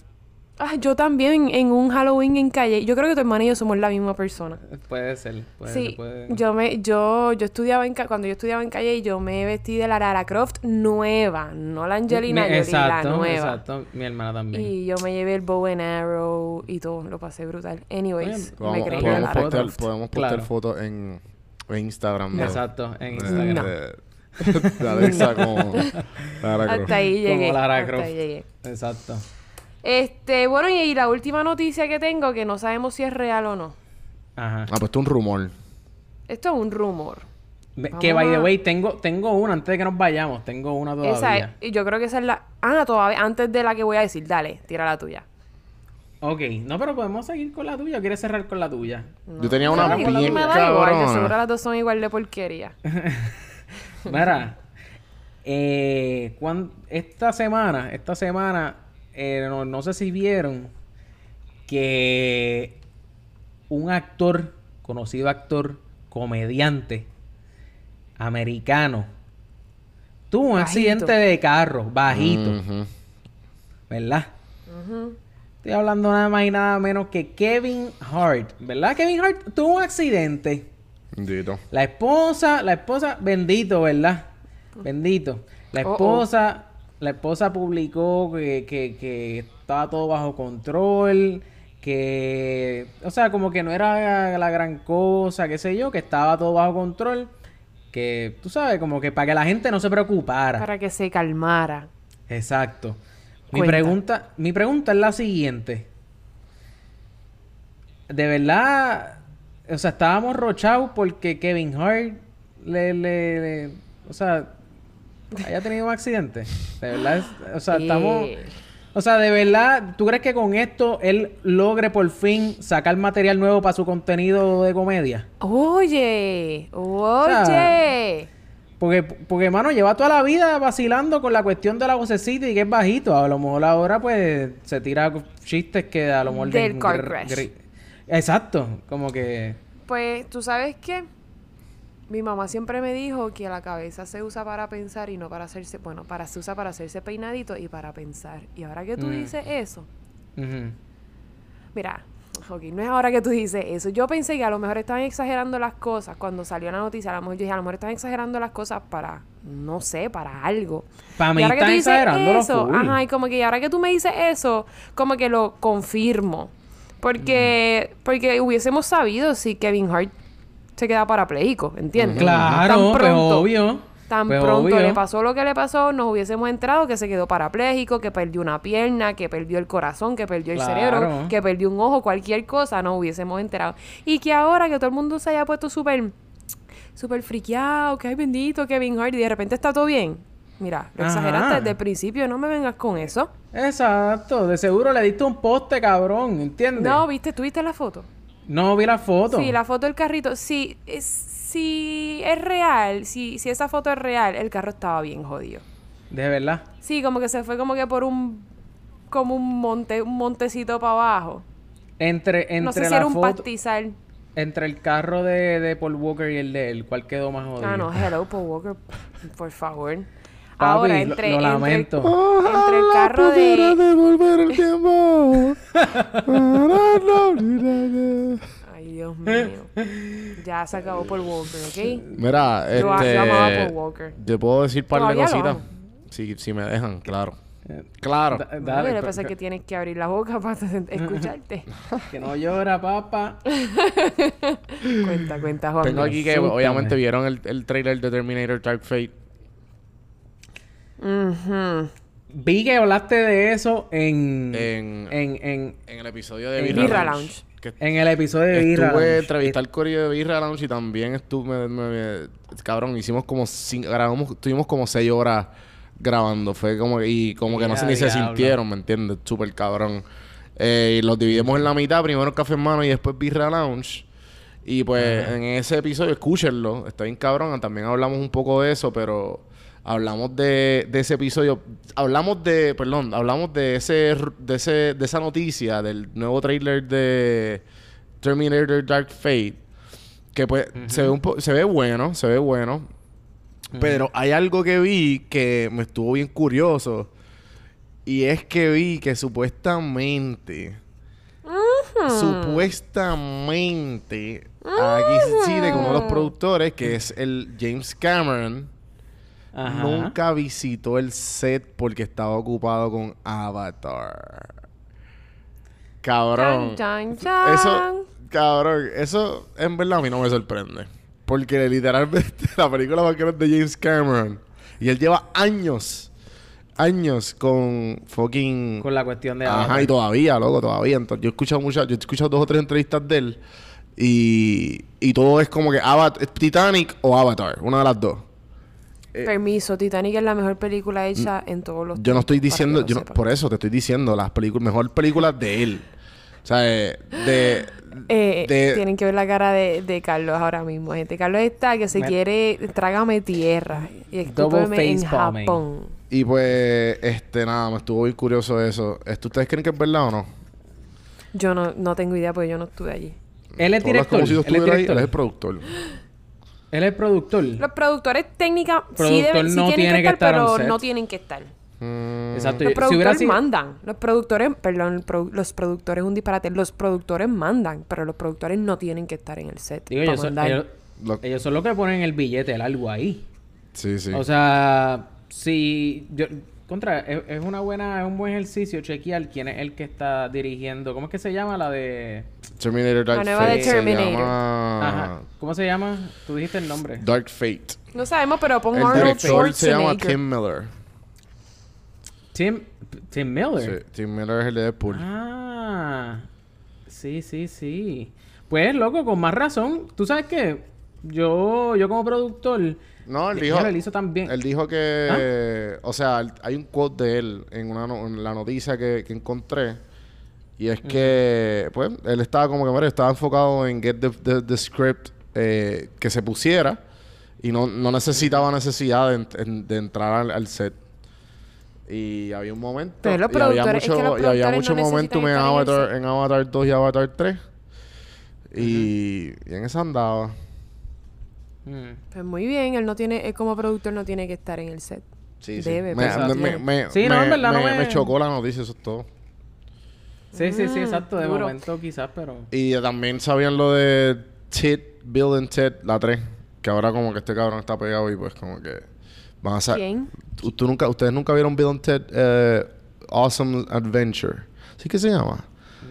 Speaker 1: Ah, yo también en un Halloween en calle. Yo creo que tu hermana y yo somos la misma persona.
Speaker 2: Puede ser. Puede
Speaker 1: sí,
Speaker 2: ser, puede...
Speaker 1: yo me, yo, yo estudiaba en ca- cuando yo estudiaba en calle y yo me vestí de la Lara Croft nueva, no la Angelina Jolie,
Speaker 2: exacto,
Speaker 1: la nueva.
Speaker 2: exacto. Mi hermana también.
Speaker 1: Y yo me llevé el bow and arrow y todo, lo pasé brutal. Anyways,
Speaker 2: Oye,
Speaker 1: me creí
Speaker 3: podemos
Speaker 1: la Lara
Speaker 3: postear,
Speaker 1: Croft.
Speaker 3: podemos postear
Speaker 2: Claro.
Speaker 3: fotos en, en Instagram.
Speaker 2: Exacto, en Instagram.
Speaker 3: De, de Alexa como Lara Croft.
Speaker 1: Hasta ahí
Speaker 2: Como
Speaker 1: llegué.
Speaker 2: Lara
Speaker 1: hasta
Speaker 2: Croft.
Speaker 1: ahí llegué.
Speaker 2: Exacto.
Speaker 1: Este, bueno, y, y la última noticia que tengo, que no sabemos si es real o no.
Speaker 2: Ajá.
Speaker 3: Ah, pues esto es un rumor.
Speaker 1: Esto es un rumor.
Speaker 2: Me-
Speaker 1: Vamos
Speaker 2: que by the
Speaker 1: a-
Speaker 2: way, tengo, tengo una antes de que nos vayamos. Tengo una todavía.
Speaker 1: Esa es, y yo creo que esa es la. Ah, todavía, antes de la que voy a decir, dale, tira la tuya.
Speaker 2: Ok, no, pero podemos seguir con la tuya. ¿O ¿Quieres cerrar con la tuya?
Speaker 3: Yo tenía una
Speaker 1: Ay,
Speaker 3: bien
Speaker 1: me da igual, de seguro
Speaker 3: cabrona.
Speaker 1: las dos son igual de porquería.
Speaker 2: Mira, eh, cuan- esta semana, esta semana, eh, no, no sé si vieron que un actor, conocido actor, comediante, americano, tuvo un
Speaker 1: Bajito.
Speaker 2: accidente de carro, bajito. ¿verdad? Estoy hablando nada más y nada menos que Kevin Hart, ¿verdad? Kevin Hart tuvo un accidente.
Speaker 3: Bendito.
Speaker 2: La esposa, la esposa, bendito, ¿verdad? Bendito. La
Speaker 1: oh.
Speaker 2: La esposa publicó que, que, que estaba todo bajo control, que, o sea, como que no era la gran cosa, qué sé yo, que estaba todo bajo control, que, tú sabes, como que para que la gente no se preocupara.
Speaker 1: Para que se calmara.
Speaker 2: Exacto. Mi pregunta, mi pregunta es la siguiente. De verdad, o sea, estábamos rochados porque Kevin Hart le, le, le- o sea, haya tenido un accidente. De verdad, es- o sea, estamos, o sea, de verdad, ¿tú crees que con esto él logre por fin sacar material nuevo para su contenido de comedia?
Speaker 1: Oye, oye.
Speaker 2: sea, Porque, porque, mano, lleva toda la vida vacilando con la cuestión de la vocecita y que es bajito. A lo mejor ahora, pues, se tira chistes que a lo mejor...
Speaker 1: Del car crash.
Speaker 2: Exacto. Como que...
Speaker 1: Pues, ¿tú sabes qué? Mi mamá siempre me dijo que la cabeza se usa para pensar y no para hacerse... Bueno, para se usa para hacerse peinadito y para pensar. Y ahora que tú
Speaker 2: Mm.
Speaker 1: dices eso... Mira, ok, no es ahora que tú dices eso. Yo pensé que a lo mejor estaban exagerando las cosas cuando salió la noticia. A lo mejor yo dije, a lo mejor estaban exagerando las cosas para, no sé, para algo.
Speaker 2: Pa' mí
Speaker 1: Y ahora que
Speaker 2: están
Speaker 1: tú dices
Speaker 2: exagerándolo
Speaker 1: eso,
Speaker 2: full.
Speaker 1: ajá, y como que ahora que tú me dices eso, como que lo confirmo. Porque, porque hubiésemos sabido si Kevin Hart se queda parapléjico, ¿entiendes?
Speaker 2: Claro,
Speaker 1: Tan pronto,
Speaker 2: obvio.
Speaker 1: Tan
Speaker 2: Pues
Speaker 1: pronto
Speaker 2: obvio.
Speaker 1: le pasó lo que le pasó, nos hubiésemos enterado que se quedó parapléjico, que perdió una pierna, que perdió el corazón, que perdió el
Speaker 2: Claro.
Speaker 1: cerebro, que perdió un ojo, cualquier cosa, nos hubiésemos enterado. Y que ahora que todo el mundo se haya puesto súper, súper friqueado, que ay bendito Kevin Hart, y de repente está todo bien. Mira, lo
Speaker 2: Ajá.
Speaker 1: exageraste desde el principio, no me vengas con eso.
Speaker 2: Exacto. De seguro le diste un poste, cabrón. ¿Entiendes?
Speaker 1: No, ¿viste? ¿Tú viste la foto?
Speaker 2: No vi la foto.
Speaker 1: Sí, la foto del carrito. Sí, es, si es real, si, si esa foto es real, el carro estaba bien jodido.
Speaker 2: De verdad.
Speaker 1: Sí, como que se fue como que por un como un monte, un montecito para abajo.
Speaker 2: Entre, entre
Speaker 1: no sé si
Speaker 2: la
Speaker 1: era un
Speaker 2: foto...
Speaker 1: pastizal.
Speaker 2: Entre el carro de, de Paul Walker y el de él, ¿cuál quedó más jodido?
Speaker 1: Ah, no, hello, Paul Walker, por favor. Ahora, entre,
Speaker 2: lo
Speaker 1: entre-
Speaker 2: lamento.
Speaker 1: entre el carro de...
Speaker 3: devolver el tiempo.
Speaker 1: Ay, Dios mío. Ya se acabó por Walker, ¿ok?
Speaker 3: Mira,
Speaker 1: Yo, yo amaba
Speaker 3: este...
Speaker 1: Paul Walker.
Speaker 3: Te puedo decir par de cositas. Si, si me dejan, claro.
Speaker 2: Eh,
Speaker 3: Claro.
Speaker 2: da- dale,
Speaker 1: lo que
Speaker 2: pero-
Speaker 1: pasa es que tienes que abrir la boca para escucharte.
Speaker 2: que no llora, papá.
Speaker 1: cuenta, cuenta, Juan.
Speaker 3: Tengo aquí que obviamente vieron el, el trailer de Terminator Dark Fate.
Speaker 1: Ujú.
Speaker 2: Vi que hablaste de eso en...
Speaker 3: En-
Speaker 2: En... En...
Speaker 3: En el episodio de Birra,
Speaker 1: Birra
Speaker 3: Lounge.
Speaker 1: Lounge.
Speaker 3: Que
Speaker 2: en el episodio de Birra
Speaker 3: estuve entrevistar al corillo de Birra Lounge y también estuve... me- me- cabrón, hicimos como... cin- grabamos, tuvimos como seis horas grabando. Fue como... Y como que no sé ni se sintieron, ¿me entiendes? Súper cabrón. Eh, y los dividimos en la mitad. Primero Café en Mano y después Birra Lounge. Y pues en ese episodio, escúchenlo. Está bien cabrón. También hablamos un poco de eso, pero... Hablamos de, de ese episodio. Hablamos de... Perdón. Hablamos de ese... De, ese, de esa noticia del nuevo trailer de Terminator Dark Fate. Que pues se, ve un po- se ve bueno. Se ve bueno. Pero hay algo que vi que me estuvo bien curioso. Y es que vi que supuestamente... Supuestamente... Aquí se que uno de los productores, que es el James Cameron,
Speaker 2: Ajá.
Speaker 3: nunca visitó el set porque estaba ocupado con Avatar. Cabrón.
Speaker 1: Chan, chan, chan.
Speaker 3: Eso, cabrón, eso en verdad a mí no me sorprende. Porque literalmente la película va a quedar de James Cameron. Y él lleva años, años con fucking...
Speaker 2: Con la cuestión de...
Speaker 3: Ajá,
Speaker 2: Avatar.
Speaker 3: y todavía, loco, todavía. Entonces, yo he escuchado muchas, yo he escuchado dos o tres entrevistas de él. Y, y todo es como que Avatar, Titanic o Avatar, una de las dos.
Speaker 1: Permiso, Titanic es la mejor película hecha en todos los.
Speaker 3: Yo no estoy diciendo, yo no- por eso te estoy diciendo las películas, mejor películas de él. O sea, eh, de,
Speaker 1: Eh,
Speaker 3: de-
Speaker 1: Tienen que ver la cara de, de Carlos ahora mismo, gente. Carlos está que se
Speaker 2: Me-
Speaker 1: quiere... Trágame tierra. Y
Speaker 2: Double
Speaker 1: escúpeme en. Japón.
Speaker 3: y pues, este, nada, me estuvo bien curioso eso. Esto, ¿Ustedes creen que es verdad o no?
Speaker 1: Yo no, no tengo idea porque yo no estuve allí.
Speaker 2: Él es director.
Speaker 3: como si yo
Speaker 2: él es
Speaker 3: ahí, él es el productor.
Speaker 2: Él es productor.
Speaker 1: Los productores técnicas sí, deben, sí
Speaker 2: no
Speaker 1: tienen
Speaker 2: tiene
Speaker 1: que
Speaker 2: que
Speaker 1: estar, pero
Speaker 2: set.
Speaker 1: no tienen que estar.
Speaker 3: Mm,
Speaker 2: Exacto.
Speaker 1: Los
Speaker 2: Si
Speaker 1: productores
Speaker 2: sido...
Speaker 1: mandan. Los productores, perdón, los productores es un disparate. Los productores mandan, pero los productores no tienen que estar en el set.
Speaker 2: Digo, ellos son,
Speaker 1: mandar.
Speaker 2: ellos,
Speaker 3: Lo-
Speaker 2: ellos son los que ponen el billete, el algo ahí.
Speaker 3: Sí, sí.
Speaker 2: O sea, si yo contra es, es una buena es un buen ejercicio chequear quién es el que está dirigiendo, ¿cómo es que se llama la de
Speaker 3: Terminator Dark
Speaker 1: La nueva de
Speaker 3: Fate se
Speaker 1: Terminator.
Speaker 3: llama
Speaker 2: Ajá, ¿cómo se llama? Tú dijiste el nombre.
Speaker 3: Dark Fate.
Speaker 1: No sabemos, pero pon
Speaker 3: El
Speaker 1: Arnold
Speaker 3: director se llama
Speaker 1: Schwarzenegger.
Speaker 3: Tim Miller.
Speaker 2: Tim Tim Miller.
Speaker 3: Sí, Tim Miller es el de Deadpool.
Speaker 2: Ah. Sí, sí, sí. Pues loco, con más razón. ¿Tú sabes qué? Yo yo como productor
Speaker 3: No, él dijo.
Speaker 2: hizo también.
Speaker 3: Él dijo que.
Speaker 2: ¿Ah?
Speaker 3: O sea, él- hay un quote de él en, una no- en la noticia que, que encontré. Y es que. Pues, él estaba como que, mira, estaba enfocado en get the, the- the script eh, que se pusiera. Y no, no necesitaba necesidad de, ent- en- de entrar al, al set. Y había un momento.
Speaker 1: Pero
Speaker 3: y había
Speaker 1: es que
Speaker 3: mucho,
Speaker 1: los
Speaker 3: y había mucho
Speaker 1: no
Speaker 3: momentum en Avatar, en Avatar 2 y Avatar 3. Y, y en esa andaba.
Speaker 2: Mm.
Speaker 1: Pues muy bien, él no tiene, él como productor no tiene que estar en el set.
Speaker 3: Sí, sí.
Speaker 1: Debe,
Speaker 3: me,
Speaker 1: pero
Speaker 3: me, me-
Speaker 2: Sí, no,
Speaker 3: me-
Speaker 2: en verdad no
Speaker 3: me- chocó la noticia, eso es todo.
Speaker 2: Sí, sí, sí,
Speaker 1: Mm,
Speaker 2: exacto. De
Speaker 1: duro.
Speaker 2: momento quizás, pero...
Speaker 3: Y también sabían lo de Tit, Bill and Ted, la 3. Que ahora como que este cabrón está pegado y pues como que van a ser...
Speaker 1: ¿Quién?
Speaker 3: ¿Tú, tú nunca, ¿Ustedes nunca vieron Bill and Ted eh, Awesome Adventure? ¿Sí que se llama?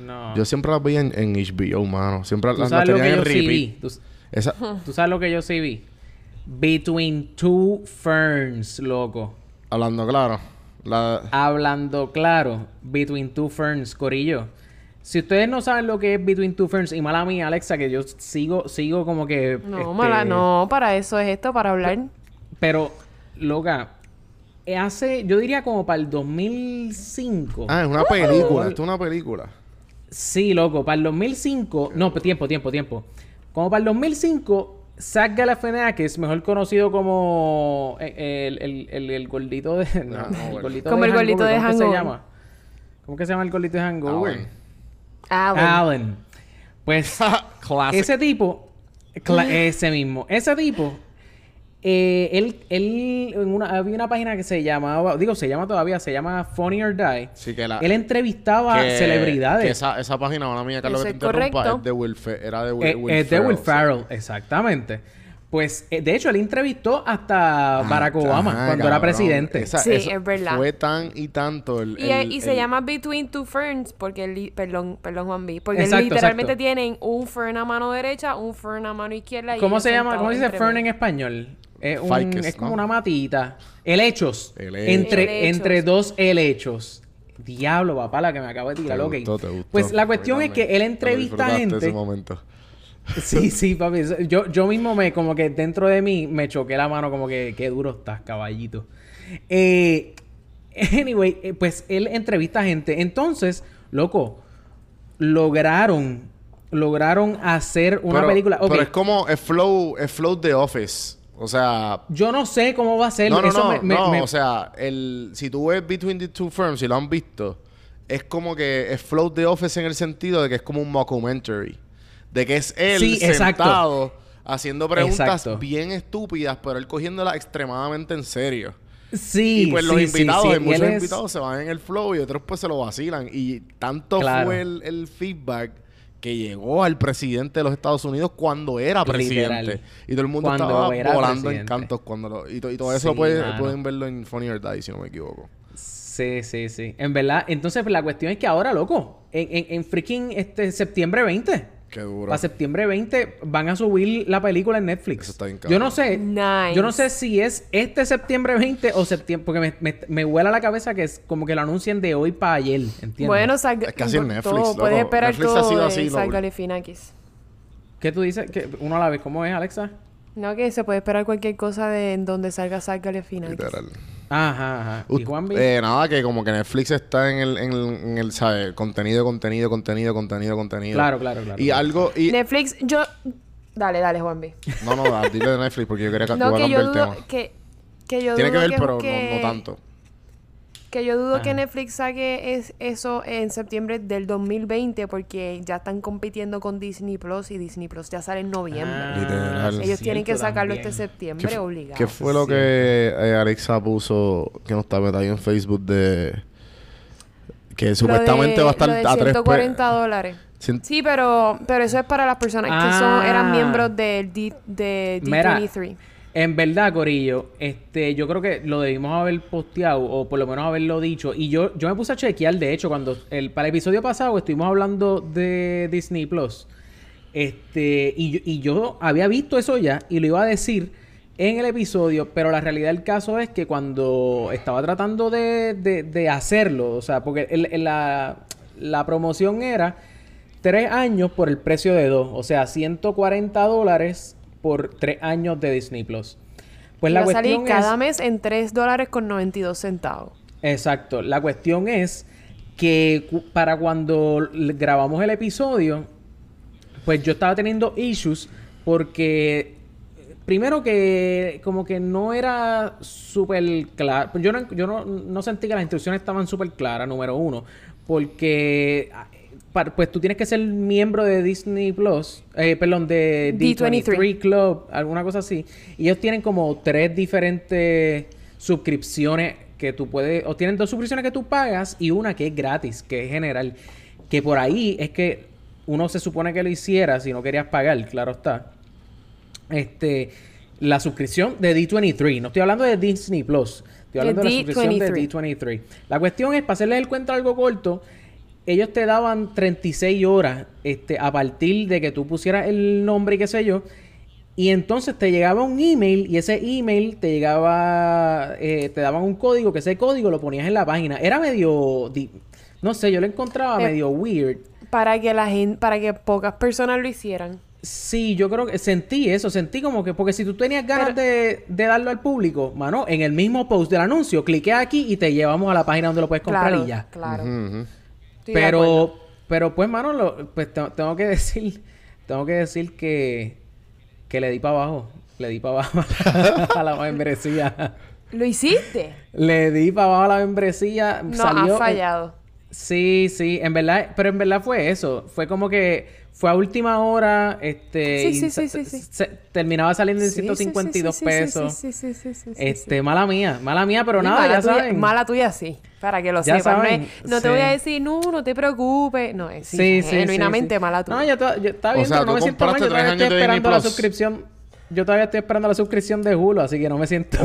Speaker 2: No.
Speaker 3: Yo siempre las veía en, en HBO, mano. Siempre
Speaker 2: ¿Tú
Speaker 3: las, las
Speaker 2: sabes lo
Speaker 3: tenían
Speaker 2: que
Speaker 3: en
Speaker 2: sí
Speaker 3: repeat.
Speaker 2: ¿Tú,
Speaker 3: Esa,
Speaker 2: tú sabes lo que yo sí vi? Between Two Ferns, loco.
Speaker 3: hablando claro. La,
Speaker 2: Hablando claro, Between Two Ferns, Corillo. Si ustedes no saben lo que es Between Two Ferns, y mala mía, Alexa, que yo sigo, sigo como que.
Speaker 1: No,
Speaker 2: este,
Speaker 1: mala, no, para eso es esto, para hablar.
Speaker 2: Pero, loca, hace, yo diría como para el 2005.
Speaker 3: ah, es una película. Esto es una película.
Speaker 2: Sí, loco, para el 2005. No, pues, tiempo, tiempo, tiempo. Como para el 2005, Zach Galifianakis, mejor conocido como eh, el, el, el, el gordito de. no,
Speaker 3: Ah, no,
Speaker 2: el gordito
Speaker 1: Como
Speaker 2: de
Speaker 1: el gordito de
Speaker 2: Hangover, ¿Cómo que se llama? ¿Cómo que se llama el gordito de Hangover?
Speaker 3: Alan.
Speaker 1: Alan.
Speaker 2: Alan. Pues ese tipo, cla- ese mismo, ese tipo eh, él, él en una, había una página que se llamaba, digo, se llama todavía, se llama Funny or Die.
Speaker 3: Sí, que la-
Speaker 2: él entrevistaba
Speaker 3: que-
Speaker 2: celebridades.
Speaker 3: que esa, esa página, mala mía, Carlos, que te interrumpa,
Speaker 1: correcto.
Speaker 3: es de Will Fe- era de Will,
Speaker 2: Eh,
Speaker 3: Will
Speaker 2: es de Will
Speaker 3: sí.
Speaker 2: Ferrell, exactamente. Pues, eh, de hecho, él entrevistó hasta Barack Obama
Speaker 3: Ajá,
Speaker 2: cuando era presidente.
Speaker 3: Esa-
Speaker 1: Sí,
Speaker 3: eso
Speaker 1: es verdad.
Speaker 3: Fue tan y tanto el...
Speaker 1: Y,
Speaker 3: el-
Speaker 1: y se
Speaker 3: el-
Speaker 1: llama Between Two Ferns porque, li- perdón, perdón Juan B, porque
Speaker 2: Exacto,
Speaker 1: literalmente
Speaker 2: exacto.
Speaker 1: tienen un fern a mano derecha, un fern a mano izquierda. y
Speaker 2: ¿Cómo se llama? ¿Cómo se dice fern en español? Es, un- es como
Speaker 3: ¿no?
Speaker 2: una matita. Helechos.
Speaker 3: Helechos.
Speaker 2: Entre,
Speaker 1: Helechos.
Speaker 2: entre dos helechos. Diablo, papá, la que me acabo de tirar.
Speaker 3: Te
Speaker 2: ok.
Speaker 3: gustó, te gustó.
Speaker 2: Pues la cuestión es que él entrevista
Speaker 3: disfrutaste
Speaker 2: gente.
Speaker 3: ese momento.
Speaker 2: Sí, sí, papi. Yo, yo mismo me, como que dentro de mí, me choqué la mano como que, qué duro estás, caballito. Eh, anyway, eh, pues él entrevista gente. Entonces, loco, lograron, lograron hacer una
Speaker 3: pero,
Speaker 2: película.
Speaker 3: Pero es como... Es flow... Es flow de Office. O sea...
Speaker 2: yo no sé cómo va a ser.
Speaker 3: No, no,
Speaker 2: Eso
Speaker 3: no.
Speaker 2: me- me-
Speaker 3: no,
Speaker 2: me-
Speaker 3: o sea... El, si tú ves Between the Two Firms, si lo han visto... Es como que es flow de Office en el sentido de que es como un mockumentary. De que es él
Speaker 2: Sí, exacto.
Speaker 3: sentado haciendo preguntas
Speaker 2: Exacto.
Speaker 3: bien estúpidas, pero él cogiéndolas extremadamente en serio.
Speaker 2: sí,
Speaker 3: Y pues los
Speaker 2: sí,
Speaker 3: invitados,
Speaker 2: sí.
Speaker 3: muchos
Speaker 2: es-
Speaker 3: invitados se van en el flow y otros pues se lo vacilan. Y tanto
Speaker 2: Claro.
Speaker 3: fue el, el feedback que llegó al presidente de los Estados Unidos cuando era presidente.
Speaker 2: Literal.
Speaker 3: Y todo el mundo
Speaker 2: Cuando
Speaker 3: estaba volando en
Speaker 2: presidente.
Speaker 3: cantos cuando lo... Y, to- y todo eso
Speaker 2: Sí,
Speaker 3: puede- pueden verlo en Funny or Die, si no me equivoco.
Speaker 2: Sí, sí, sí. En verdad, entonces pues, la cuestión es que ahora, loco, en, en, en freaking este septiembre 20.
Speaker 3: Qué duro.
Speaker 2: Para septiembre 20 van a subir la película en Netflix.
Speaker 3: Eso está bien
Speaker 2: Yo no sé.
Speaker 1: Nice.
Speaker 2: Yo no sé si es este septiembre 20 o septiembre. Porque me, me, me vuela la cabeza que es como que lo anuncien de hoy para ayer. ¿Entiendes?
Speaker 1: Bueno, salga,
Speaker 3: Es casi en Netflix,
Speaker 1: todo,
Speaker 3: loco.
Speaker 1: puedes esperar
Speaker 3: Netflix ha
Speaker 1: todo
Speaker 3: sido
Speaker 1: de
Speaker 3: así, lo-
Speaker 1: Sal Galifianakis.
Speaker 2: ¿Qué tú dices? que Uno a la vez. ¿Cómo es, Alexa?
Speaker 1: No, que se puede esperar cualquier cosa de en donde salga Sal Galifianakis.
Speaker 3: Literal.
Speaker 2: Ajá, ajá. ¿Y
Speaker 3: Ut-
Speaker 2: Juan
Speaker 3: eh, nada, que como que Netflix está en el, en el, en el, ¿sabes? Contenido, contenido, contenido, contenido, contenido.
Speaker 2: Claro, claro, claro.
Speaker 3: Y
Speaker 2: claro.
Speaker 3: algo... Y...
Speaker 1: Netflix, yo... Dale, dale, Juan B.
Speaker 3: No, no, da- dile de Netflix porque yo quería ca-
Speaker 1: No, que yo
Speaker 3: el
Speaker 1: dudo...
Speaker 3: tema.
Speaker 1: Que, que yo
Speaker 3: Tiene que ver, pero
Speaker 1: que-
Speaker 3: no, no tanto.
Speaker 1: Que yo dudo que. Netflix saque es, eso en septiembre del 2020 porque ya están compitiendo con Disney Plus y Disney Plus ya sale en noviembre.
Speaker 2: Ah,
Speaker 3: Literal.
Speaker 1: Ellos tienen que sacarlo
Speaker 2: también.
Speaker 1: este septiembre obligado.
Speaker 3: ¿Qué fue lo
Speaker 2: Sí.
Speaker 3: que eh, Alexa puso que no está metido en Facebook de... Que
Speaker 1: Lo
Speaker 3: supuestamente
Speaker 1: de-
Speaker 3: va a estar
Speaker 1: lo de
Speaker 3: a tres... pe-
Speaker 1: 140 dólares.
Speaker 3: cien-
Speaker 1: Sí, pero, pero eso es para las personas que son,
Speaker 2: Ah.
Speaker 1: eran miembros del D, de
Speaker 2: Mira,
Speaker 1: D23.
Speaker 2: En verdad, Corillo, este, yo creo que lo debimos haber posteado o por lo menos haberlo dicho. Y yo, yo me puse a chequear, de hecho, cuando el, para el episodio pasado estuvimos hablando de Disney Plus. Este, y, y yo había visto eso ya y lo iba a decir en el episodio, pero la realidad del caso es que cuando estaba tratando de, de- de hacerlo, o sea, porque el- el- la, la promoción era tres años por el precio de dos, o sea, 140 dólares por tres años de Disney Plus. Pues la
Speaker 1: va a salir
Speaker 2: cuestión
Speaker 1: cada
Speaker 2: es,
Speaker 1: mes en 3 dólares con 92 centavos.
Speaker 2: Exacto. La cuestión es que para cuando grabamos el episodio, pues yo estaba teniendo issues porque eh, primero que como que no era súper claro. Yo, no, yo no, no sentí que las instrucciones estaban súper claras, número uno. Porque pues tú tienes que ser miembro de Disney Plus, eh, perdón, de
Speaker 1: D23.
Speaker 2: D23 Club, alguna cosa así. Y ellos tienen como tres diferentes suscripciones que tú puedes, o tienen dos suscripciones que tú pagas y una que es gratis, que es general. Que por ahí es que uno se supone que lo hiciera si no querías pagar, claro está. Este, la suscripción de D23. No estoy hablando de Disney Plus. Estoy hablando de, la suscripción de D23. La cuestión es, para hacerles el cuento algo corto, ellos te daban 36 horas este, a partir de que tú pusieras el nombre y qué sé yo. Y entonces te llegaba un email y ese email te llegaba, eh, te daban un código, que ese código lo ponías en la página. Era medio, di- no sé, yo lo encontraba
Speaker 1: Eh,
Speaker 2: medio weird.
Speaker 1: Para que la gente, para que pocas personas lo hicieran.
Speaker 2: Sí, yo creo que sentí eso, sentí como que, porque si tú tenías ganas de, de darlo al público, mano, en el mismo post del anuncio, clique aquí y te llevamos a la página donde lo puedes comprar
Speaker 1: Claro,
Speaker 2: y ya.
Speaker 1: claro.
Speaker 2: Pero, pero pues, mano, lo- pues te- tengo que decir, tengo que decir que, que le di para abajo, le di para abajo a la membresía.
Speaker 1: ¿Lo hiciste?
Speaker 2: Le di para abajo a la membresía.
Speaker 1: No,
Speaker 2: salió,
Speaker 1: has fallado.
Speaker 2: Sí, sí, en verdad, pero en verdad fue eso. Fue como que fue a última hora, este,
Speaker 1: Sí,
Speaker 2: y
Speaker 1: sí,
Speaker 2: se-
Speaker 1: sí, sí, sí.
Speaker 2: se- terminaba saliendo en
Speaker 1: Sí, sí, sí,
Speaker 2: 152
Speaker 1: sí, sí,
Speaker 2: pesos.
Speaker 1: Sí, sí, sí, sí,
Speaker 2: Este, mala mía, mala mía, pero nada,
Speaker 1: mala
Speaker 2: ya
Speaker 1: tuya-
Speaker 2: saben.
Speaker 1: Mala tuya sí, para que lo sepan. No te voy a decir, no, no te preocupes. No, es sí,
Speaker 2: Sí, sí,
Speaker 1: genuinamente
Speaker 2: sí, sí.
Speaker 1: mala tuya.
Speaker 2: No, yo, to- yo está
Speaker 3: O
Speaker 2: bien,
Speaker 3: sea,
Speaker 2: pero no me siento mal. Yo
Speaker 3: Disney
Speaker 2: esperando la suscripción. Yo todavía estoy esperando la suscripción de Hulu, así que no me siento.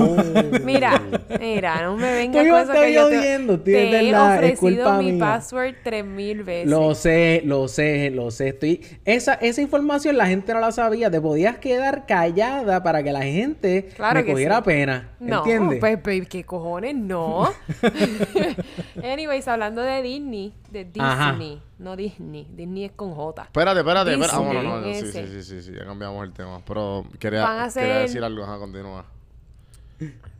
Speaker 1: Mira, mira, no me vengas con eso
Speaker 2: estoy
Speaker 1: que yo te,
Speaker 2: odiando, tío,
Speaker 1: te
Speaker 2: es
Speaker 1: he ofrecido mi
Speaker 2: mía.
Speaker 1: password tres mil veces.
Speaker 2: Lo sé, lo sé, lo sé. Estoy... Esa, esa información la gente no la sabía. Te podías quedar callada para que la gente
Speaker 1: Claro
Speaker 2: me
Speaker 1: que
Speaker 2: cogiera
Speaker 1: sí.
Speaker 2: pena.
Speaker 1: No,
Speaker 2: ¿Entiendes?
Speaker 1: pues, pues, ¿qué cojones? No. Anyways, hablando de Disney, de
Speaker 2: Ajá.
Speaker 1: No Disney. Disney es con J.
Speaker 3: Espérate, espérate, espérate. Ah, bueno, no, sí, sí,
Speaker 1: ese.
Speaker 3: sí, sí, sí, ya cambiamos el tema. Pero quería,
Speaker 1: Van a
Speaker 3: quería
Speaker 1: hacer-
Speaker 3: decir algo, ajá, continúa.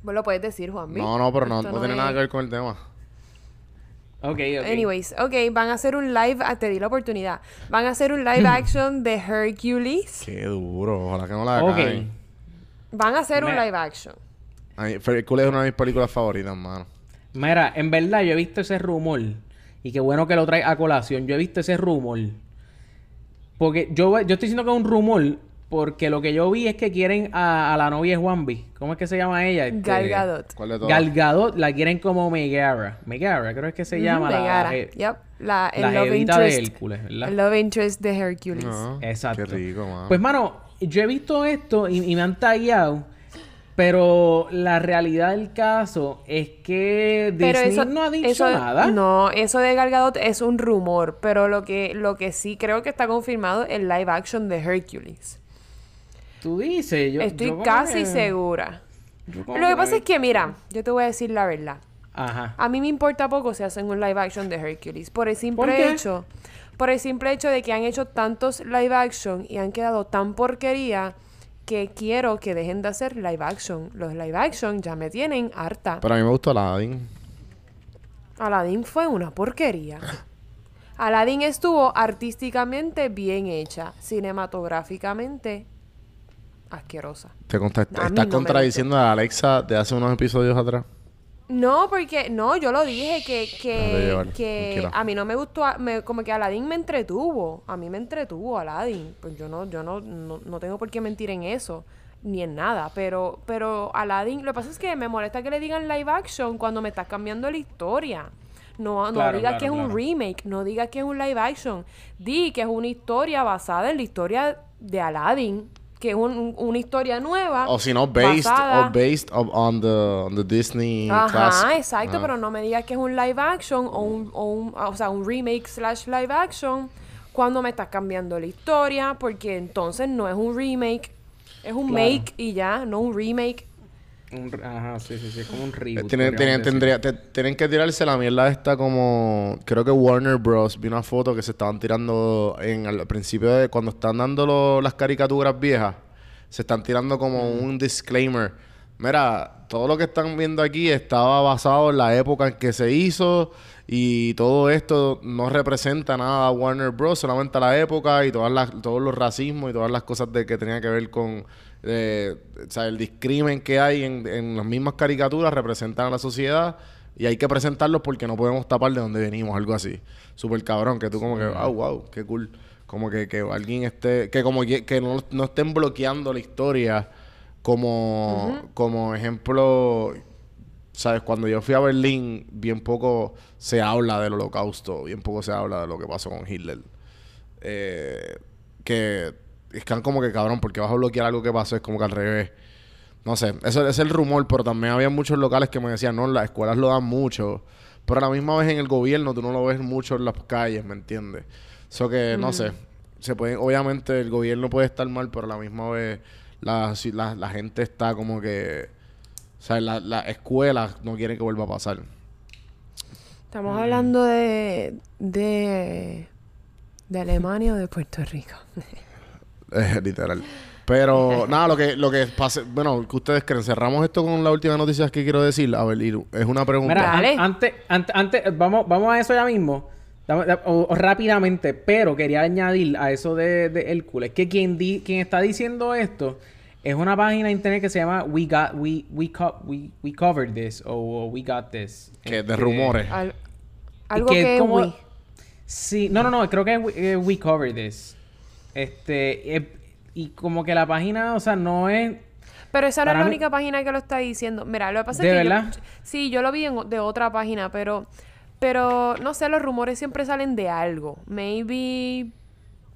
Speaker 1: Vos lo puedes decir, Juanmi.
Speaker 3: No, no, pero no, no tiene nada que ver con el tema.
Speaker 2: Ok, ok.
Speaker 1: Anyways, ok, van a hacer un live, ah, te di la oportunidad. Van a hacer un live action de Hercules.
Speaker 3: Qué duro, ojalá que no la
Speaker 2: Ok.
Speaker 3: caen.
Speaker 1: Van a hacer un live action.
Speaker 3: Hercules es una de mis películas favoritas, mano.
Speaker 2: Mira, en verdad yo he visto ese rumor. Y qué bueno que lo trae a colación. Yo he visto ese rumor. Porque yo, yo estoy diciendo que es un rumor. Porque lo que yo vi es que quieren a, a la novia de Juanvi. ¿Cómo es que se llama ella? Este,
Speaker 1: Gal Gadot.
Speaker 3: ¿Cuál de todas?
Speaker 2: Gal Gadot la quieren como Megara. Megara, creo es que se llama. La-
Speaker 1: Megara.
Speaker 2: la je-
Speaker 1: Yep. La, el
Speaker 2: la
Speaker 1: love
Speaker 2: jevita de
Speaker 1: interest.
Speaker 2: Hércules, ¿verdad?
Speaker 1: El love interest de Hercules.
Speaker 3: No,
Speaker 2: Exacto.
Speaker 3: Qué rico, mano.
Speaker 2: Pues, mano, yo he visto esto y, y me han tagueado. Pero la realidad del caso es que Disney no ha dicho
Speaker 1: eso-
Speaker 2: nada.
Speaker 1: No, eso de Gal Gadot es un rumor, pero lo que, lo que sí creo que está confirmado es el live action de Hercules.
Speaker 2: Tú dices, yo.
Speaker 1: Estoy
Speaker 2: yo
Speaker 1: casi
Speaker 2: que-
Speaker 1: segura. Lo que pasa es que, mira, yo te voy a decir la verdad.
Speaker 2: Ajá.
Speaker 1: A mí me importa poco si hacen un live action de Hercules. Por el simple hecho. Por el simple hecho de que han hecho tantos live action y han quedado tan porquería que quiero que dejen de hacer live action. Los live action ya me tienen harta.
Speaker 3: Pero a mí me gustó Aladdin.
Speaker 1: Aladdin fue una porquería. Aladdin estuvo artísticamente bien hecha, cinematográficamente asquerosa.
Speaker 3: Te estás
Speaker 1: no
Speaker 3: contradiciendo a Alexa de hace unos episodios atrás.
Speaker 1: No, porque no, yo lo dije que, que, que a mí no me gustó, me- como que Aladdin me entretuvo, a mí me entretuvo Aladdin, pues yo no, yo no, no, no tengo por qué mentir en eso, ni en nada, pero, pero Aladdin, lo que pasa es que me molesta que le digan live action cuando me estás cambiando la historia. No, no
Speaker 2: Claro,
Speaker 1: digas
Speaker 2: claro,
Speaker 1: que es un remake, no digas que es un live action, di que es una historia basada en la historia de Aladdin, que es un- un- una historia nueva.
Speaker 3: O si no, based,
Speaker 1: basada-
Speaker 3: o based of- on, the, on the Disney
Speaker 1: Ajá,
Speaker 3: classic.
Speaker 1: exacto,
Speaker 3: Ajá.
Speaker 1: pero no me digas que es un live action o un, o un, o sea, un remake slash live action cuando me estás cambiando la historia, porque entonces no es un remake, es un
Speaker 2: Claro.
Speaker 1: make y ya, no un remake.
Speaker 2: Un- ajá, sí, sí, sí, es como un
Speaker 3: Eh,
Speaker 2: reboot.
Speaker 3: Tienen, tienen- tendría- te- tienen que tirarse la mierda esta como... Creo que Warner Bros. Vi una foto que se estaban tirando en, al principio de... Cuando están dando lo- las caricaturas viejas. Se están tirando como un disclaimer. Mira, todo lo que están viendo aquí estaba basado en la época en que se hizo. Y todo esto no representa nada a Warner Bros. Solamente a la época y todas las, todos los racismos y todas las cosas de que tenía que ver con... eh, o sea, el discrimen que hay en, en las mismas caricaturas representan a la sociedad y hay que presentarlos porque no podemos tapar de dónde venimos, algo así. Súper cabrón, que tú como que, wow, wow, qué cool. Como que, que alguien esté, que como que, que no, no estén bloqueando la historia como, como ejemplo, ¿sabes? Cuando yo fui a Berlín, bien poco se habla del holocausto, bien poco se habla de lo que pasó con Hitler. Eh, que están como que cabrón, porque vas a bloquear algo que pasó, es como que al revés. No sé, eso es el rumor, pero también había muchos locales que me decían, no, las escuelas lo dan mucho, pero a la misma vez en el gobierno tú no lo ves mucho en las calles, ¿me entiendes? Eso que, no sé, se puede, obviamente el gobierno puede estar mal, pero a la misma vez la, la, la gente está como que, o sea, la- las escuelas no quieren que vuelva a pasar.
Speaker 1: Estamos hablando de, de, de Alemania o de Puerto Rico.
Speaker 3: Literal. Pero nada, lo que, lo que pase, bueno, que ustedes creen, cerramos esto con la última noticia que quiero decir. A ver, Iru, es una pregunta.
Speaker 2: Mira, an- antes, antes, antes, vamos, vamos a eso ya mismo. Dame- da- o- o rápidamente, pero quería añadir a eso de, de Hércules que quien, di- quien está diciendo esto es una página de internet que se llama We Got We We, Co- we, we Covered This o, o We Got This.
Speaker 3: que de
Speaker 2: Este,
Speaker 3: rumores.
Speaker 1: Al- Algo
Speaker 2: que
Speaker 1: que, es
Speaker 2: como-
Speaker 1: We.
Speaker 2: Sí, no, no, no, creo que we, eh, we covered this. Este, eh, y como que la página, o sea, no es...
Speaker 1: Pero esa no es la
Speaker 2: mí-
Speaker 1: única página que lo está diciendo. Mira, lo que pasa
Speaker 2: ¿De
Speaker 1: es que yo-
Speaker 2: verdad?
Speaker 1: sí, yo lo vi en, de otra página, pero pero no sé, los rumores siempre salen de algo. Maybe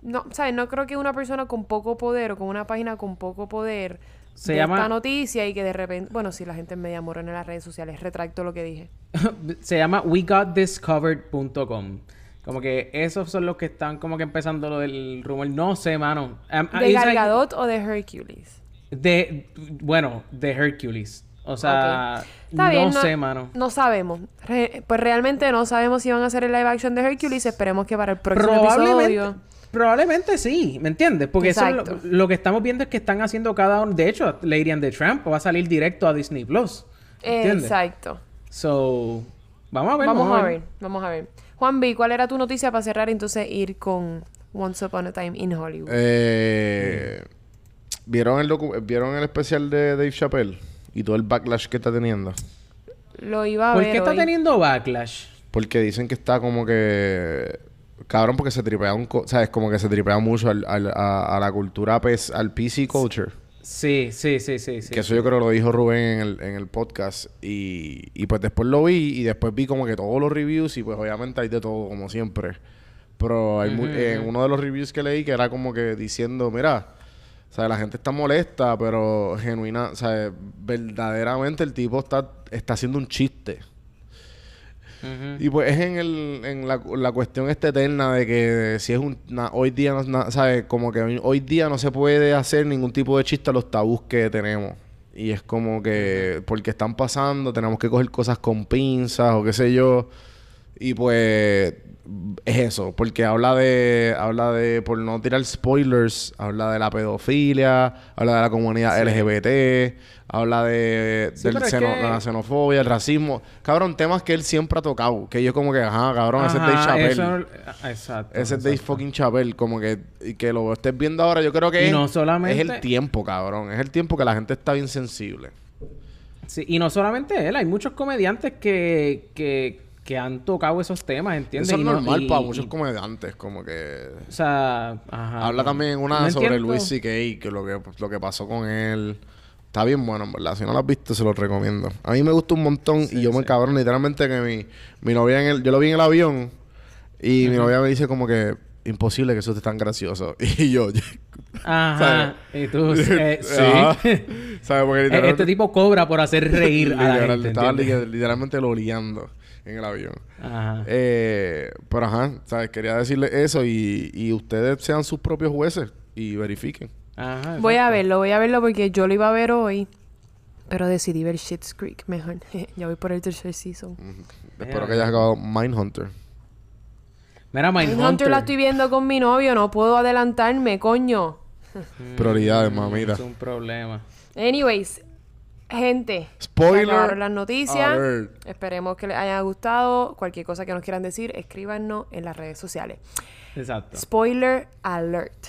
Speaker 1: no, sabes, no creo que una persona con poco poder o con una página con poco poder
Speaker 2: Se llama-
Speaker 1: esta noticia y que de repente, bueno, si la gente es media morona en las redes sociales, retracto lo que dije.
Speaker 2: se llama wegotdiscovered.com. Como que esos son los que están como que empezando lo del rumor. No sé, mano. Um,
Speaker 1: ¿De
Speaker 2: it's like-
Speaker 1: Gal Gadot o de Hercules?
Speaker 2: De, bueno, de Hercules. O sea, no
Speaker 1: bien,
Speaker 2: sé, mano.
Speaker 1: No sabemos. Re- pues realmente no sabemos si van a hacer el live action de Hercules. Esperemos que para el próximo
Speaker 2: Probablemente,
Speaker 1: episodio.
Speaker 2: probablemente sí, ¿me entiendes? Porque eso es lo, que estamos viendo es que están haciendo cada uno. De hecho, Lady and the Tramp va a salir directo a Disney Plus. ¿Entiendes?
Speaker 1: Exacto.
Speaker 2: So, vamos a ver.
Speaker 1: Vamos a ver, vamos a ver. Juan B, ¿cuál era tu noticia para cerrar entonces ir con Once Upon a Time in Hollywood?
Speaker 3: Eh, ¿vieron, el docu- ¿Vieron el especial de Dave Chappelle? Y todo el backlash que está teniendo.
Speaker 1: Lo iba a
Speaker 2: ¿Por
Speaker 1: ver
Speaker 2: qué está
Speaker 1: hoy.
Speaker 2: teniendo backlash?
Speaker 3: Porque dicen que está como que... Cabrón, porque se tripea un... co- ¿Sabes? Como que se tripea mucho al, al- a, a la cultura, al PC culture.
Speaker 2: Sí, sí, sí, sí. sí.
Speaker 3: Que eso yo creo que lo dijo Rubén en el, en el podcast. Y, y pues después lo vi y después vi como que todos los reviews y pues obviamente hay de todo como siempre. Pero hay en uno de los reviews que leí que era como que diciendo, mira, o sea, la gente está molesta, pero genuina, o sea, verdaderamente el tipo está, está haciendo un chiste. Y pues es en, el, en la, la cuestión esta eterna de que si es un... na- hoy día, no, na- ¿sabes? Como que hoy, hoy día no se puede hacer ningún tipo de chiste a los tabús que tenemos. Y es como que... Porque están pasando, tenemos que coger cosas con pinzas o qué sé yo. Y pues... Es eso. Porque habla de... Habla de... Por no tirar spoilers. Habla de la pedofilia. Habla de la comunidad
Speaker 2: Sí.
Speaker 3: LGBT. Habla de...
Speaker 2: Sí,
Speaker 3: del
Speaker 2: pero es
Speaker 3: xeno-
Speaker 2: que-
Speaker 3: la xenofobia, el racismo. Cabrón, temas que él siempre ha tocado. Que yo como que, ajá, cabrón, ese es Dave Chappelle.
Speaker 2: eso- ah, exacto.
Speaker 3: Ese es Dave fucking Chappelle. Como que, y que lo estés viendo ahora, yo creo que
Speaker 2: Y
Speaker 3: es,
Speaker 2: no solamente-
Speaker 3: es el tiempo, cabrón. Es el tiempo que la gente está bien sensible.
Speaker 2: Sí, y no solamente él, hay muchos comediantes que, que, que han tocado esos temas, ¿entiendes?
Speaker 3: Eso es normal
Speaker 2: y-
Speaker 3: para muchos
Speaker 2: y-
Speaker 3: comediantes. Como que...
Speaker 2: O sea, ajá.
Speaker 3: Habla también una
Speaker 2: No
Speaker 3: sobre
Speaker 2: entiendo.
Speaker 3: Luis C.K. Que lo que, lo que pasó con él. Está bien bueno, en verdad. Si no lo has visto, se lo recomiendo. A mí me gustó un montón. y yo me cabrón, literalmente, que mi, mi novia en el... Yo lo vi en el avión. Y mi novia me dice como que... Imposible que eso esté tan gracioso. Y yo...
Speaker 2: Ajá. Y tú, eh, sí.
Speaker 3: Ajá. ¿Sabes? Porque
Speaker 2: Eh,
Speaker 3: literalmente...
Speaker 2: Este tipo cobra por hacer reír a la gente,
Speaker 3: estaba literalmente loleando en el avión.
Speaker 2: Ajá.
Speaker 3: Eh, pero ajá, ¿sabes? Quería decirle eso y, y ustedes sean sus propios jueces y verifiquen.
Speaker 2: Ajá,
Speaker 1: Voy a verlo, voy a verlo porque yo lo iba a ver hoy. Pero decidí ver Shit's Creek mejor. ya voy por el tercer season.
Speaker 3: Espero
Speaker 2: Ya,
Speaker 3: que hayas acabado Mindhunter.
Speaker 2: Mira,
Speaker 1: Mindhunter
Speaker 2: Mindhunter.
Speaker 1: la estoy viendo con mi novio, no puedo adelantarme, coño.
Speaker 3: Prioridades, mamita.
Speaker 2: Es un problema.
Speaker 1: Anyways, gente.
Speaker 3: Spoiler
Speaker 1: las noticias.
Speaker 3: alert.
Speaker 1: Esperemos que les haya gustado. Cualquier cosa que nos quieran decir, escríbanos en las redes sociales.
Speaker 2: Exacto.
Speaker 1: Spoiler alert.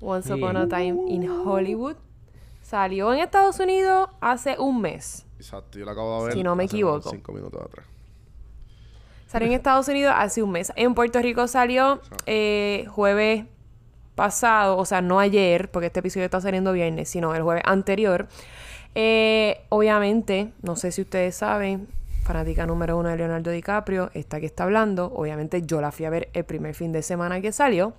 Speaker 1: Once. Upon a Time in Hollywood. Salió en Estados Unidos hace un mes.
Speaker 3: Exacto, yo lo acabo de ver.
Speaker 1: Si no me
Speaker 3: hace
Speaker 1: equivoco.
Speaker 3: Cinco minutos atrás.
Speaker 1: Salió en Estados Unidos hace un mes. En Puerto Rico salió eh, jueves pasado, o sea, no ayer, porque este episodio está saliendo viernes, sino el jueves anterior. Eh, obviamente, no sé si ustedes saben, fanática número uno de Leonardo DiCaprio, esta que está hablando, obviamente yo la fui a ver el primer fin de semana que salió.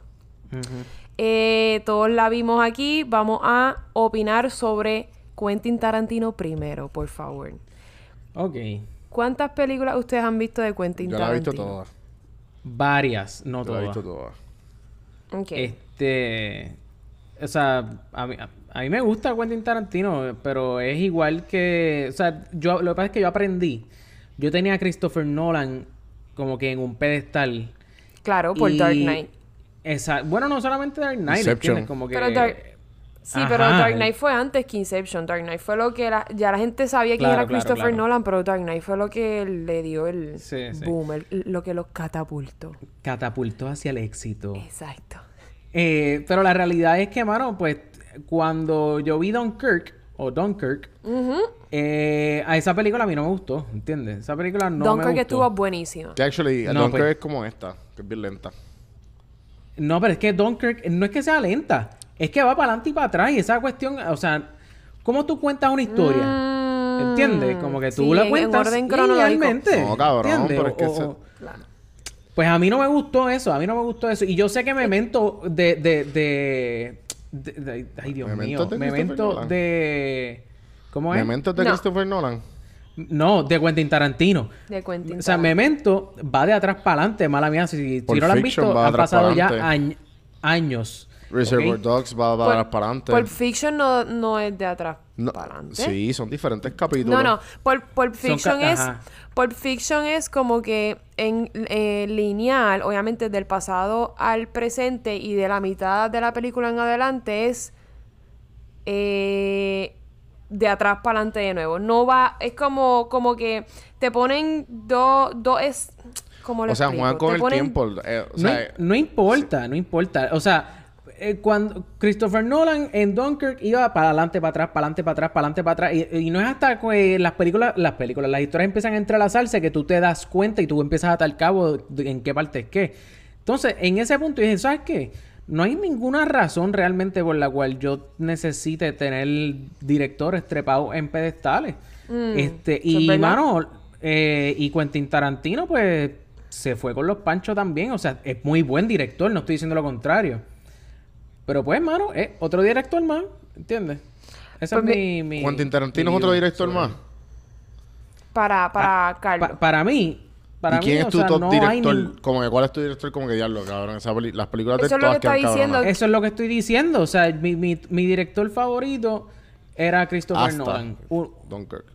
Speaker 1: Eh, todos la vimos aquí. Vamos a opinar sobre Quentin Tarantino primero, por favor.
Speaker 2: Ok.
Speaker 1: ¿Cuántas películas ustedes han visto de Quentin
Speaker 3: Yo la he
Speaker 1: Tarantino?
Speaker 3: visto todas.
Speaker 2: Varias, no
Speaker 3: Yo la he
Speaker 2: todas.
Speaker 3: visto todas.
Speaker 1: Ok.
Speaker 2: Este. O sea, a mí, a mí me gusta Quentin Tarantino, pero es igual que. O sea, yo, lo que pasa es que yo aprendí. Yo tenía a Christopher Nolan como que en un pedestal.
Speaker 1: Claro, por
Speaker 2: y-
Speaker 1: Dark Knight.
Speaker 2: Esa, bueno, no solamente Dark Knight,
Speaker 3: Inception.
Speaker 2: ¿entiendes? Como que.
Speaker 1: Pero Dark... Sí, pero. Dark Knight fue antes que Inception. Dark Knight fue lo que la- ya la gente sabía quién
Speaker 2: Claro,
Speaker 1: era
Speaker 2: claro,
Speaker 1: Christopher
Speaker 2: claro.
Speaker 1: Nolan, pero Dark Knight fue lo que le dio el
Speaker 2: Sí, sí.
Speaker 1: boom, el- lo que los catapultó.
Speaker 2: Catapultó hacia el éxito.
Speaker 1: Exacto.
Speaker 2: Eh, pero la realidad es que, mano, pues cuando yo vi Dunkirk, o Dunkirk, eh, a esa película a mí no me gustó, ¿entiendes? Esa película no me
Speaker 1: Dunkirk
Speaker 2: gustó.
Speaker 1: estuvo buenísima.
Speaker 3: Que actually,
Speaker 2: No,
Speaker 3: Dunkirk
Speaker 2: pues-
Speaker 3: es como esta, que es bien lenta.
Speaker 2: No, pero es que Dunkirk no es que sea lenta, es que va para adelante y para atrás y esa cuestión, o sea, ¿cómo tú cuentas una historia?
Speaker 1: Mm,
Speaker 2: ¿Entiendes? Como que tú
Speaker 1: sí,
Speaker 2: la
Speaker 1: en- en
Speaker 2: cuentas
Speaker 1: orden
Speaker 3: No, cabrón,
Speaker 2: ¿entiendes?
Speaker 3: pero es que
Speaker 2: O-
Speaker 1: Claro.
Speaker 2: Pues a mí no me gustó eso, a mí no me gustó eso. Y yo sé que Memento de... de, de, de- de- ay, Dios
Speaker 3: Memento
Speaker 2: mío.
Speaker 3: de
Speaker 2: Memento
Speaker 3: Nolan.
Speaker 2: de... ¿Cómo es?
Speaker 3: Memento de
Speaker 1: No.
Speaker 3: Christopher Nolan.
Speaker 2: No, de Quentin Tarantino.
Speaker 1: De Quentin
Speaker 2: O sea. Memento va de atrás para adelante, mala mía. Si, si no lo han visto, han pasado ya años.
Speaker 3: Reservoir. Dogs va
Speaker 1: Pul-
Speaker 3: para, para adelante.
Speaker 1: Pulp Fiction no, no es de atrás
Speaker 3: No,
Speaker 1: para adelante.
Speaker 3: Sí, son diferentes capítulos.
Speaker 1: No, no. Pulp, Pulp Fiction es...
Speaker 2: ajá.
Speaker 1: Pulp Fiction es como que en eh, lineal, obviamente del pasado al presente y de la mitad de la película en adelante es eh, de atrás para adelante de nuevo. No va... Es como, como que te ponen dos... Dos es... ¿Cómo lo
Speaker 3: O sea,
Speaker 1: explico?
Speaker 3: juegan con
Speaker 1: Te
Speaker 3: el
Speaker 1: ponen-
Speaker 3: tiempo. eh, o
Speaker 2: No,
Speaker 3: sea,
Speaker 2: no importa, no importa. O sea, eh, cuando Christopher Nolan en Dunkirk iba para adelante, para atrás, para adelante, para atrás, para adelante, para atrás. Y, y no es hasta que las películas, las películas, las historias empiezan a entrelazarse que tú te das cuenta y tú empiezas a atar cabo de en qué parte es qué. Entonces, en ese punto dije, ¿sabes qué? No hay ninguna razón realmente por la cual yo necesite tener directores trepados en pedestales.
Speaker 1: Mm,
Speaker 2: este,
Speaker 1: es
Speaker 2: y mano, eh, y Quentin Tarantino, pues, se fue con los panchos también. O sea, es muy buen director, no estoy diciendo lo contrario. Pero pues, mano, es otro director más, ¿entiendes? Esa
Speaker 1: Pues
Speaker 2: es mi, mi-
Speaker 3: Quentin Tarantino
Speaker 2: mi
Speaker 3: es otro director
Speaker 2: sobre-
Speaker 3: más.
Speaker 1: Para, para Carlos.
Speaker 2: Pa- para mí, para
Speaker 3: ¿Y quién
Speaker 2: mí,
Speaker 3: es
Speaker 2: o
Speaker 3: tu
Speaker 2: sea,
Speaker 3: top
Speaker 2: no
Speaker 3: director? Como que, ¿Cuál es tu director? Como que diablo, cabrón. Esa peli- las películas de
Speaker 1: Eso es lo
Speaker 3: todas
Speaker 1: que
Speaker 3: cabronas.
Speaker 1: diciendo.
Speaker 2: Eso es lo que estoy diciendo. O sea, mi, mi, mi director favorito era Christopher
Speaker 3: Hasta
Speaker 2: Nolan.
Speaker 3: Dunkirk.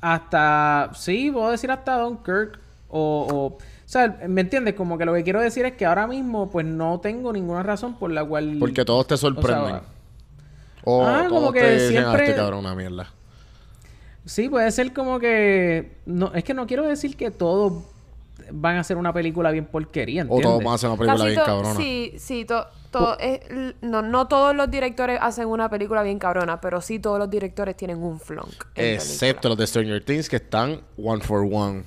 Speaker 2: hasta, sí, puedo decir hasta Dunkirk. O, o, o sea, ¿me entiendes? Como que lo que quiero decir es que ahora mismo, pues no tengo ninguna razón por la cual.
Speaker 3: Porque todos te sorprenden.
Speaker 2: O sea,
Speaker 3: O
Speaker 2: Ah,
Speaker 3: todos
Speaker 2: como que
Speaker 3: te dicen,
Speaker 2: siempre-
Speaker 3: "Ah, este cabrón una mierda.
Speaker 2: Sí, puede ser como que. No, es que no quiero decir que todos van a hacer una película bien porquería,
Speaker 3: O
Speaker 2: ¿entiendes?
Speaker 3: todos van a hacer una película
Speaker 1: Casi
Speaker 3: bien
Speaker 1: to-
Speaker 3: cabrona.
Speaker 1: Sí, sí, to- to- es- no, no todos los directores hacen una película bien cabrona, pero sí todos los directores tienen un flunk.
Speaker 3: Excepto los de Stranger Things que están one for one.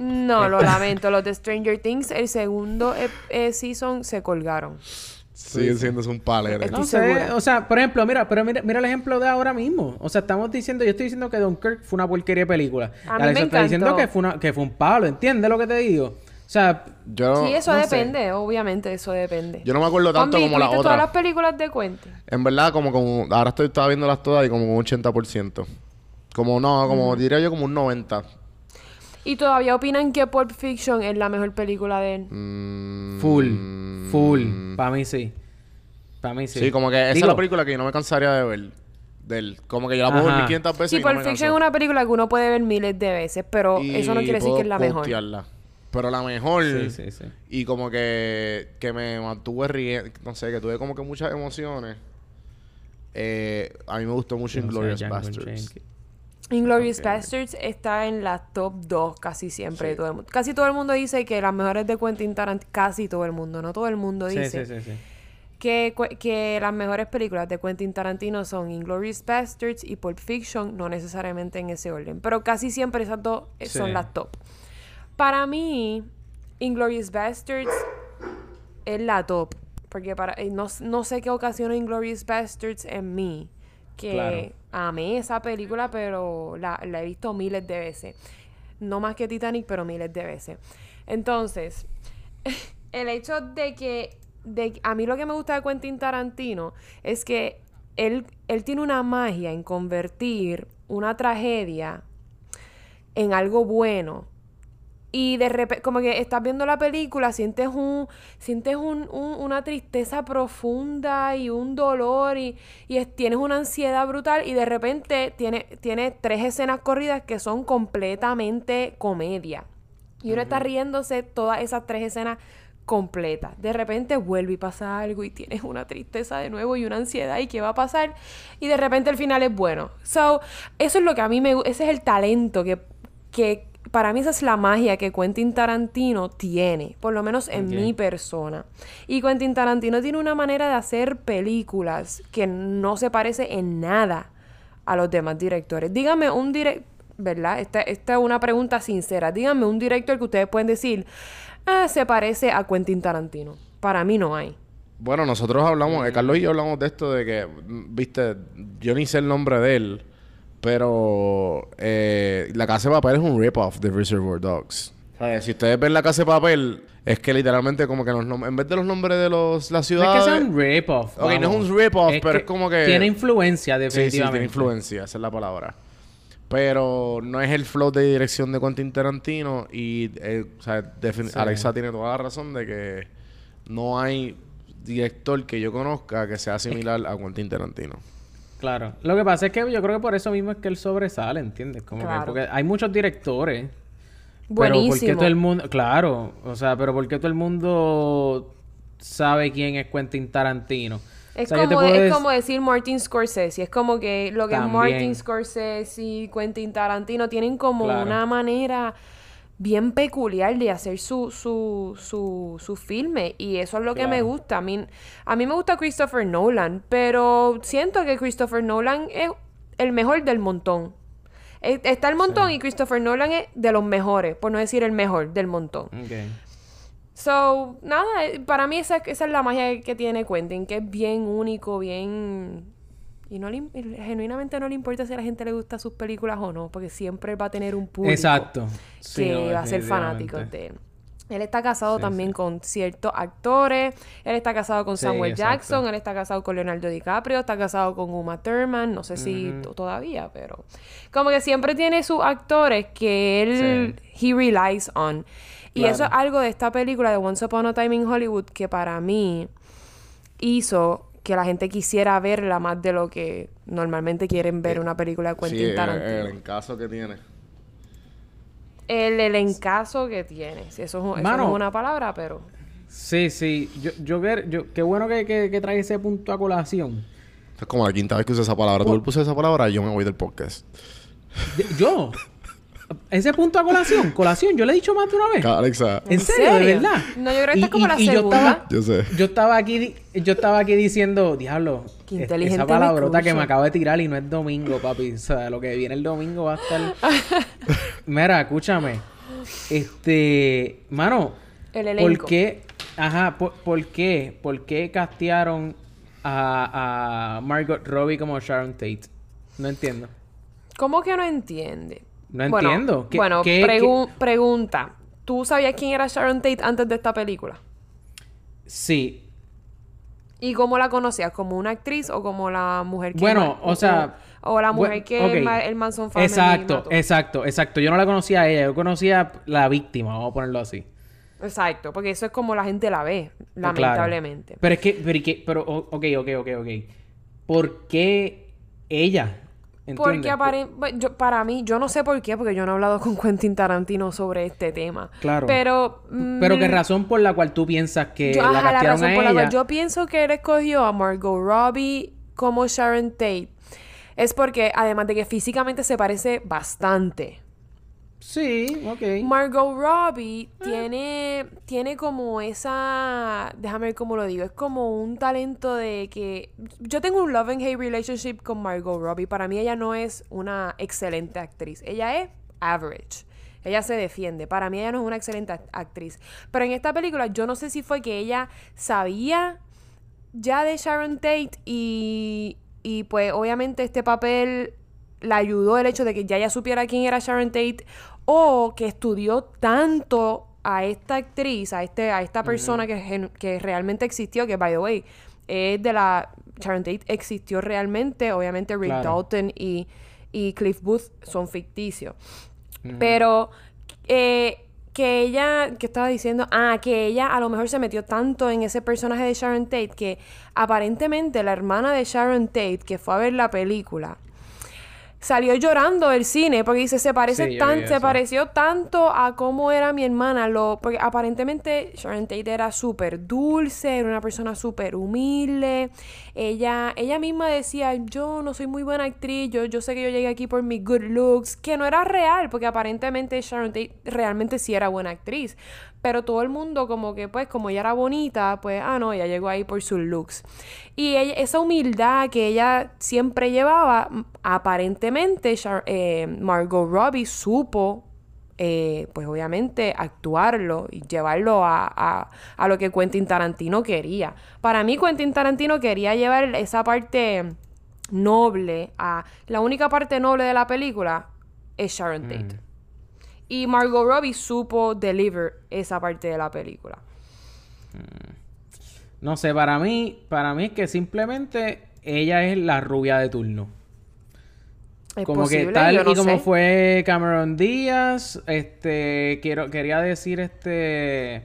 Speaker 1: No, lo lamento. Los de Stranger Things, el segundo eh, eh, season se colgaron.
Speaker 3: Siguen siendo un palero.
Speaker 1: Estoy
Speaker 2: No sé, o sea, por ejemplo, mira, pero mira, mira el ejemplo de ahora mismo. O sea, estamos diciendo, yo estoy diciendo que Dunkirk fue una porquería de película.
Speaker 1: A mí me
Speaker 2: está diciendo que fue, una, que fue un palo, ¿entiendes lo que te digo? O sea,
Speaker 3: Yo,
Speaker 1: sí, eso
Speaker 2: no sé.
Speaker 1: depende, obviamente, eso depende.
Speaker 3: yo no me acuerdo tanto como la
Speaker 1: ¿tuviste todas las
Speaker 3: otra.
Speaker 1: películas de Quentin?
Speaker 3: En verdad, como, como ahora estoy estaba viéndolas todas y como un 80%. Como no, como diría yo como un 90.
Speaker 1: ¿Y todavía opinan que Pulp Fiction es la mejor película de él?
Speaker 3: Mm,
Speaker 2: full, full. Para mí sí. Para mí sí.
Speaker 3: Sí, como que esa
Speaker 2: Digo,
Speaker 3: es la película que yo no me cansaría de ver. Del, como que yo la puedo ver
Speaker 2: Ajá.
Speaker 3: 1500 veces
Speaker 1: Sí,
Speaker 3: y no
Speaker 1: Pulp
Speaker 3: me
Speaker 1: Fiction es una película que uno puede ver miles de veces, pero eso no quiere decir que es la mejor.
Speaker 3: postearla. Pero la mejor.
Speaker 2: Sí, sí, sí.
Speaker 3: Y como que, que me mantuve riendo. No sé, que tuve como que muchas emociones. Eh, a mí me gustó mucho Inglorious Bastards.
Speaker 1: Inglorious. Bastards está en la top 2 casi siempre de
Speaker 3: Sí.
Speaker 1: todo el mundo. Casi todo el mundo dice que las mejores de Quentin Tarantino, casi todo el mundo, no todo el mundo dice
Speaker 2: sí, sí, sí.
Speaker 1: Que, que las mejores películas de Quentin Tarantino son Inglorious Bastards y Pulp Fiction, no necesariamente en ese orden, pero casi siempre esas dos eh, son las top. Para mí, Inglorious Bastards es la top, porque para eh, no, no sé qué ocasiona Inglorious Bastards en mí, que
Speaker 2: Claro.
Speaker 1: Amé esa película, pero la, la he visto miles de veces. No más que Titanic, pero miles de veces. Entonces, el hecho de que de, a mí lo que me gusta de Quentin Tarantino es que él, él tiene una magia en convertir una tragedia en algo bueno. Y de repente, como que estás viendo la película, sientes un, sientes un, un- una tristeza profunda y un dolor y, y es- tienes una ansiedad brutal y de repente tiene, tiene tres escenas corridas que son completamente comedia. Y uno está riéndose todas esas tres escenas completas. De repente vuelve y pasa algo y tienes una tristeza de nuevo y una ansiedad y qué va a pasar. Y de repente el final es bueno. So, eso es lo que a mí me ese es el talento que, que para mí esa es la magia que Quentin Tarantino tiene, por lo menos en mi persona. Y Quentin Tarantino tiene una manera de hacer películas que no se parece en nada a los demás directores. Dígame un director, ¿verdad? Esta, esta es una pregunta sincera. Díganme un director que ustedes pueden decir, ah, se parece a Quentin Tarantino. Para mí no hay.
Speaker 3: Bueno, nosotros hablamos, eh, Carlos y yo hablamos de esto de que, mm, viste, yo ni sé el nombre de él, pero eh, La Casa de Papel es un rip-off de Reservoir Dogs. Sea, si ustedes ven La Casa de Papel, es que literalmente como que los en vez de los nombres de los, las
Speaker 2: No es
Speaker 3: ciudades...
Speaker 2: que sea un rip-off.
Speaker 3: Ok, no es un rip-off, pero es como que-
Speaker 2: Tiene influencia,
Speaker 3: Sí, sí,
Speaker 2: definitivamente.
Speaker 3: tiene influencia, esa es la palabra. Pero no es el flow de dirección de Quentin Tarantino y, eh, o sea, defini-
Speaker 2: Sí.
Speaker 3: Alexa tiene toda la razón de que no hay director que yo conozca que sea similar a Quentin Tarantino.
Speaker 2: Claro. Lo que pasa es que yo creo que por eso mismo es que él sobresale, ¿entiendes? Como que porque hay muchos directores. Pero
Speaker 1: Buenísimo.
Speaker 2: ¿por qué todo el mundo... Claro. O sea, pero ¿por qué todo el mundo sabe quién es Quentin Tarantino?
Speaker 1: Es,
Speaker 2: O sea,
Speaker 1: como, es como decir Martin Scorsese. Es como que lo que es. Martin Scorsese y Quentin Tarantino tienen como
Speaker 2: Claro.
Speaker 1: una manera bien peculiar de hacer su, su, su, su filme. Y eso es lo que me gusta. A mí, a mí me gusta Christopher Nolan, pero siento que Christopher Nolan es el mejor del montón. Está el montón y Christopher Nolan es de los mejores, por no decir el mejor del montón. So, nada, eh, para mí esa, esa es la magia que tiene Quentin, que es bien único, bien... Y no le, genuinamente no le importa si a la gente le gusta sus películas o no, porque siempre va a tener un público
Speaker 2: Exacto. Sí,
Speaker 1: que
Speaker 2: no,
Speaker 1: va a ser fanático de él. Él está casado
Speaker 2: Sí,
Speaker 1: también
Speaker 2: sí.
Speaker 1: con ciertos actores. Él está casado con
Speaker 2: Sí,
Speaker 1: Samuel
Speaker 2: exacto.
Speaker 1: Jackson. Él está casado con Leonardo DiCaprio. Está casado con Uma Thurman. No sé si todavía, pero... Como que siempre tiene sus actores que él... He relies on. Y
Speaker 2: Claro.
Speaker 1: eso es algo de esta película de Once Upon a Time in Hollywood que para mí hizo que la gente quisiera verla más de lo que normalmente quieren ver una película de Quentin
Speaker 3: sí, el,
Speaker 1: Tarantino.
Speaker 3: el encaso que tiene.
Speaker 1: El elencazo que tiene. Si eso, es- eso
Speaker 2: Mano.
Speaker 1: no es una palabra, pero...
Speaker 2: Sí, sí. Yo, yo, qué bueno que, que, que trae ese punto a colación.
Speaker 3: Es como la quinta vez que uso esa palabra. Tú puse esa palabra yo me voy del podcast.
Speaker 2: Yo. Ese punto a colación. Colación. Yo le he dicho más de una vez.
Speaker 3: Alexa,
Speaker 2: ¿En serio? ¿De verdad?
Speaker 1: No, yo creo que esta es como la
Speaker 2: yo
Speaker 1: segunda.
Speaker 2: estaba,
Speaker 3: yo sé.
Speaker 2: yo estaba aquí yo estaba aquí diciendo, diablo,
Speaker 1: Qué inteligente
Speaker 2: esa
Speaker 1: me
Speaker 2: palabrota que me acabo de tirar y no es domingo, papi. O sea, lo que viene el domingo va a estar. Mira, escúchame. Este, mano,
Speaker 1: El elenco.
Speaker 2: ¿por qué? Ajá, ¿por, por qué? ¿Por qué castearon a, a Margot Robbie como Sharon Tate? No entiendo.
Speaker 1: ¿Cómo que no entiende?
Speaker 2: No
Speaker 1: Bueno,
Speaker 2: entiendo. ¿Qué-
Speaker 1: bueno,
Speaker 2: qué-
Speaker 1: pregu- pregunta. ¿Tú sabías quién era Sharon Tate antes de esta película?
Speaker 2: Sí,
Speaker 1: ¿Y cómo la conocías? ¿Como una actriz o como la mujer que...
Speaker 2: Bueno, o sea,
Speaker 1: O, o la mujer que
Speaker 2: ok.
Speaker 1: el, ma- el Manson Family
Speaker 2: Exacto,
Speaker 1: mató.
Speaker 2: exacto, exacto. Yo no la conocía a ella, yo conocía la víctima, vamos a ponerlo así.
Speaker 1: Exacto, porque eso es como la gente la ve,
Speaker 2: Claro.
Speaker 1: lamentablemente.
Speaker 2: Pero es que, pero pero, ok, ok, ok, ok. ¿Por qué ella?
Speaker 1: Porque apare- yo, para mí, yo no sé por qué, porque yo no he hablado con Quentin Tarantino sobre este tema.
Speaker 2: Claro.
Speaker 1: Pero...
Speaker 2: Pero qué
Speaker 1: mm,
Speaker 2: razón por la cual tú piensas que
Speaker 1: Yo,
Speaker 2: la
Speaker 1: ajá, la razón
Speaker 2: a
Speaker 1: por la cual yo pienso que él escogió a Margot Robbie como Sharon Tate es porque, además de que físicamente se parece bastante,
Speaker 2: Sí, ok.
Speaker 1: Margot Robbie
Speaker 2: Ah.
Speaker 1: tiene, tiene como esa, déjame ver cómo lo digo, es como un talento de que yo tengo un love and hate relationship con Margot Robbie. Para mí ella no es una excelente actriz, ella es average. Ella se defiende. Para mí ella no es una excelente act- actriz. Pero en esta película yo no sé si fue que ella sabía ya de Sharon Tate y, y pues obviamente este papel la ayudó el hecho de que ya ella supiera quién era Sharon Tate o que estudió tanto a esta actriz, a este a esta persona que, que realmente existió, que by the way, es de la Sharon Tate existió realmente, obviamente Rick
Speaker 2: Claro.
Speaker 1: Dalton y, y Cliff Booth son ficticios. Pero eh, que ella, que estaba diciendo, ah, que ella a lo mejor se metió tanto en ese personaje de Sharon Tate que aparentemente la hermana de Sharon Tate, que fue a ver la película, salió llorando del cine porque dice, se parece
Speaker 2: Sí,
Speaker 1: tan, se pareció tanto a cómo era mi hermana, lo, porque aparentemente Sharon Tate era súper dulce, era una persona súper humilde, ella, ella misma decía, yo no soy muy buena actriz, yo, yo sé que yo llegué aquí por mis good looks, que no era real, porque aparentemente Sharon Tate realmente sí era buena actriz, pero todo el mundo como que pues como ella era bonita, pues ah no, ella llegó ahí por sus looks. Y ella- esa humildad que ella siempre llevaba, aparentemente Char- eh, Margot Robbie supo eh, pues obviamente actuarlo y llevarlo a, a- a lo que Quentin Tarantino quería. Para mí Quentin Tarantino quería llevar esa parte noble a... La única parte noble de la película es Sharon Tate. Y Margot Robbie supo deliver esa parte de la película.
Speaker 2: No sé, para mí, para mí es que simplemente ella es la rubia de turno.
Speaker 1: Es
Speaker 2: como
Speaker 1: posible,
Speaker 2: que tal
Speaker 1: no
Speaker 2: y como
Speaker 1: sé.
Speaker 2: fue Cameron Díaz, este, quiero, quería decir este,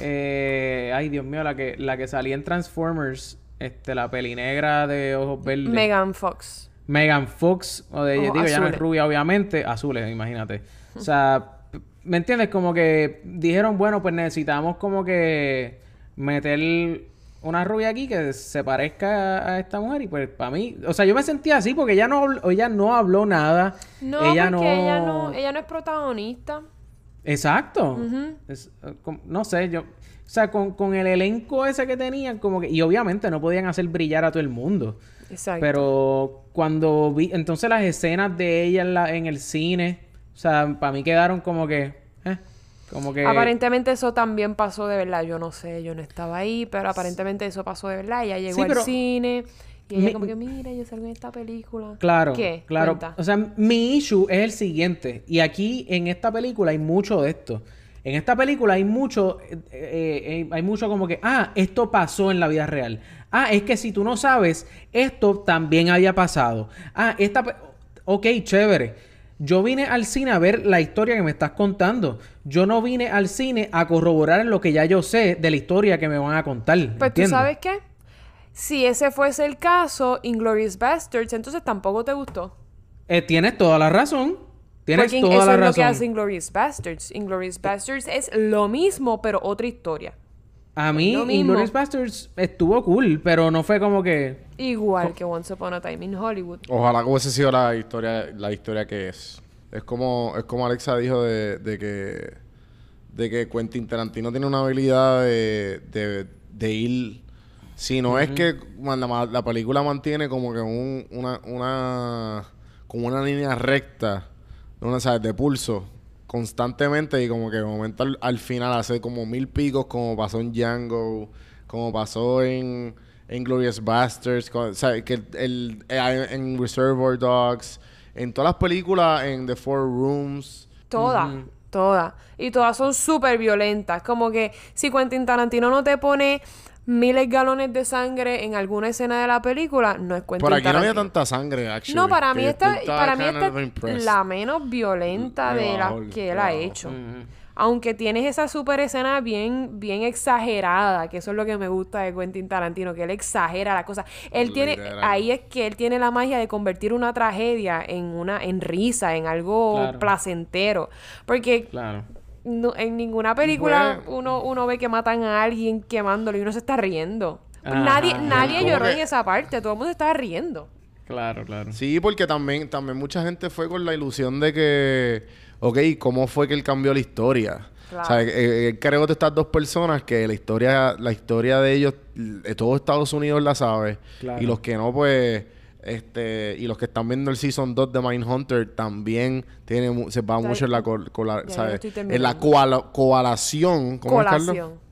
Speaker 2: eh, ay Dios mío, la que, la que salía en Transformers, este, la peli negra de ojos verdes.
Speaker 1: Megan Fox.
Speaker 2: Megan Fox, o de,
Speaker 1: Ojos
Speaker 2: digo, ya no es rubia, obviamente, azules, imagínate. O sea, ¿me entiendes? Como que dijeron, bueno, pues necesitamos como que meter una rubia aquí que se parezca a, esta mujer y pues para mí, o sea, yo me sentía así porque ella no, habló- ella no habló nada.
Speaker 1: No,
Speaker 2: ella
Speaker 1: porque
Speaker 2: no...
Speaker 1: ella no, ella no es protagonista.
Speaker 2: Exacto. Com- no sé, yo... O sea, con, con el elenco ese que tenían, como que... Y obviamente no podían hacer brillar a todo el mundo.
Speaker 1: Exacto.
Speaker 2: Pero cuando vi... Entonces las escenas de ella en, la, en el cine... O sea, para mí quedaron como que... eh, como que...
Speaker 1: Aparentemente eso también pasó de verdad. Yo no sé, yo no estaba ahí, pero aparentemente eso pasó de verdad. Ella llegó
Speaker 2: Sí,
Speaker 1: al
Speaker 2: pero-
Speaker 1: cine y ella
Speaker 2: Mi-
Speaker 1: como que, mira, yo salgo en esta película.
Speaker 2: Claro,
Speaker 1: ¿Qué?
Speaker 2: claro.
Speaker 1: Cuenta.
Speaker 2: O sea, mi issue es el siguiente. Y aquí en esta película hay mucho de esto. En esta película hay mucho, eh, eh, eh, hay mucho como que, ah, esto pasó en la vida real. Ah, es que si tú no sabes, esto también había pasado. Ah, esta, ok, chévere. Yo vine al cine a ver la historia que me estás contando. Yo no vine al cine a corroborar lo que ya yo sé de la historia que me van a contar.
Speaker 1: Pues tú
Speaker 2: ¿entiendes?
Speaker 1: sabes qué? Si ese fuese el caso, Inglorious Bastards, entonces tampoco te gustó.
Speaker 2: Eh, tienes toda la razón. Tienes
Speaker 1: Porque
Speaker 2: toda
Speaker 1: eso
Speaker 2: la
Speaker 1: es lo
Speaker 2: razón.
Speaker 1: que hace Inglorious Bastards. Inglorious Bastards es lo mismo, pero otra historia.
Speaker 2: A mí,
Speaker 1: mismo.
Speaker 2: Inglourious Basterds estuvo cool, pero no fue como que.
Speaker 1: Igual que Once Upon a Time in Hollywood.
Speaker 3: Ojalá que hubiese sido la historia, la historia que es. Es como, es como Alexa dijo de, de que de que Quentin Tarantino tiene una habilidad de, de, de ir. Si no es que man, la, película mantiene como que un, una, una como una línea recta, una, ¿sabes? de pulso constantemente y como que de momento al, al final hace como mil picos como pasó en Django, como pasó en, en Glorious Bastards, co- o sea, que el, el- en Reservoir Dogs, en todas las películas, en The Four Rooms.
Speaker 1: Todas, todas. Y todas son súper violentas. Como que si Quentin Tarantino no te pone miles galones de sangre en alguna escena de la película, no es Quentin
Speaker 3: Por aquí no había tanta sangre, actually.
Speaker 1: No, para mí esta, para mí esta es la menos violenta
Speaker 3: Me
Speaker 1: de las que él ha hecho. Aunque tienes esa super escena bien, bien exagerada, que eso es lo que me gusta de Quentin Tarantino, que él exagera la cosa. Él tiene, ahí es que él tiene la magia de convertir una tragedia en una, en risa, en algo placentero. Porque. No- en ninguna película
Speaker 3: Pues-
Speaker 1: uno, uno ve que matan a alguien quemándolo y uno se está riendo.
Speaker 2: Ajá.
Speaker 1: Nadie, nadie lloró
Speaker 3: que-
Speaker 1: en esa parte, todo el mundo estaba riendo.
Speaker 2: Claro, claro.
Speaker 3: Sí, porque también, también mucha gente fue con la ilusión de que, ok, ¿cómo fue que él cambió la historia?
Speaker 1: Claro.
Speaker 3: O sea, eh, él creó de estas dos personas que la historia, la historia de ellos, de todo Estados Unidos la sabe.
Speaker 2: Claro.
Speaker 3: Y los que no, pues, este, y los que están viendo el Season 2 de Mindhunter también tiene, se va mucho en la, col- cola- ¿sabes? En la coala- coalación. ¿Cómo es, Carlos?
Speaker 1: Colación.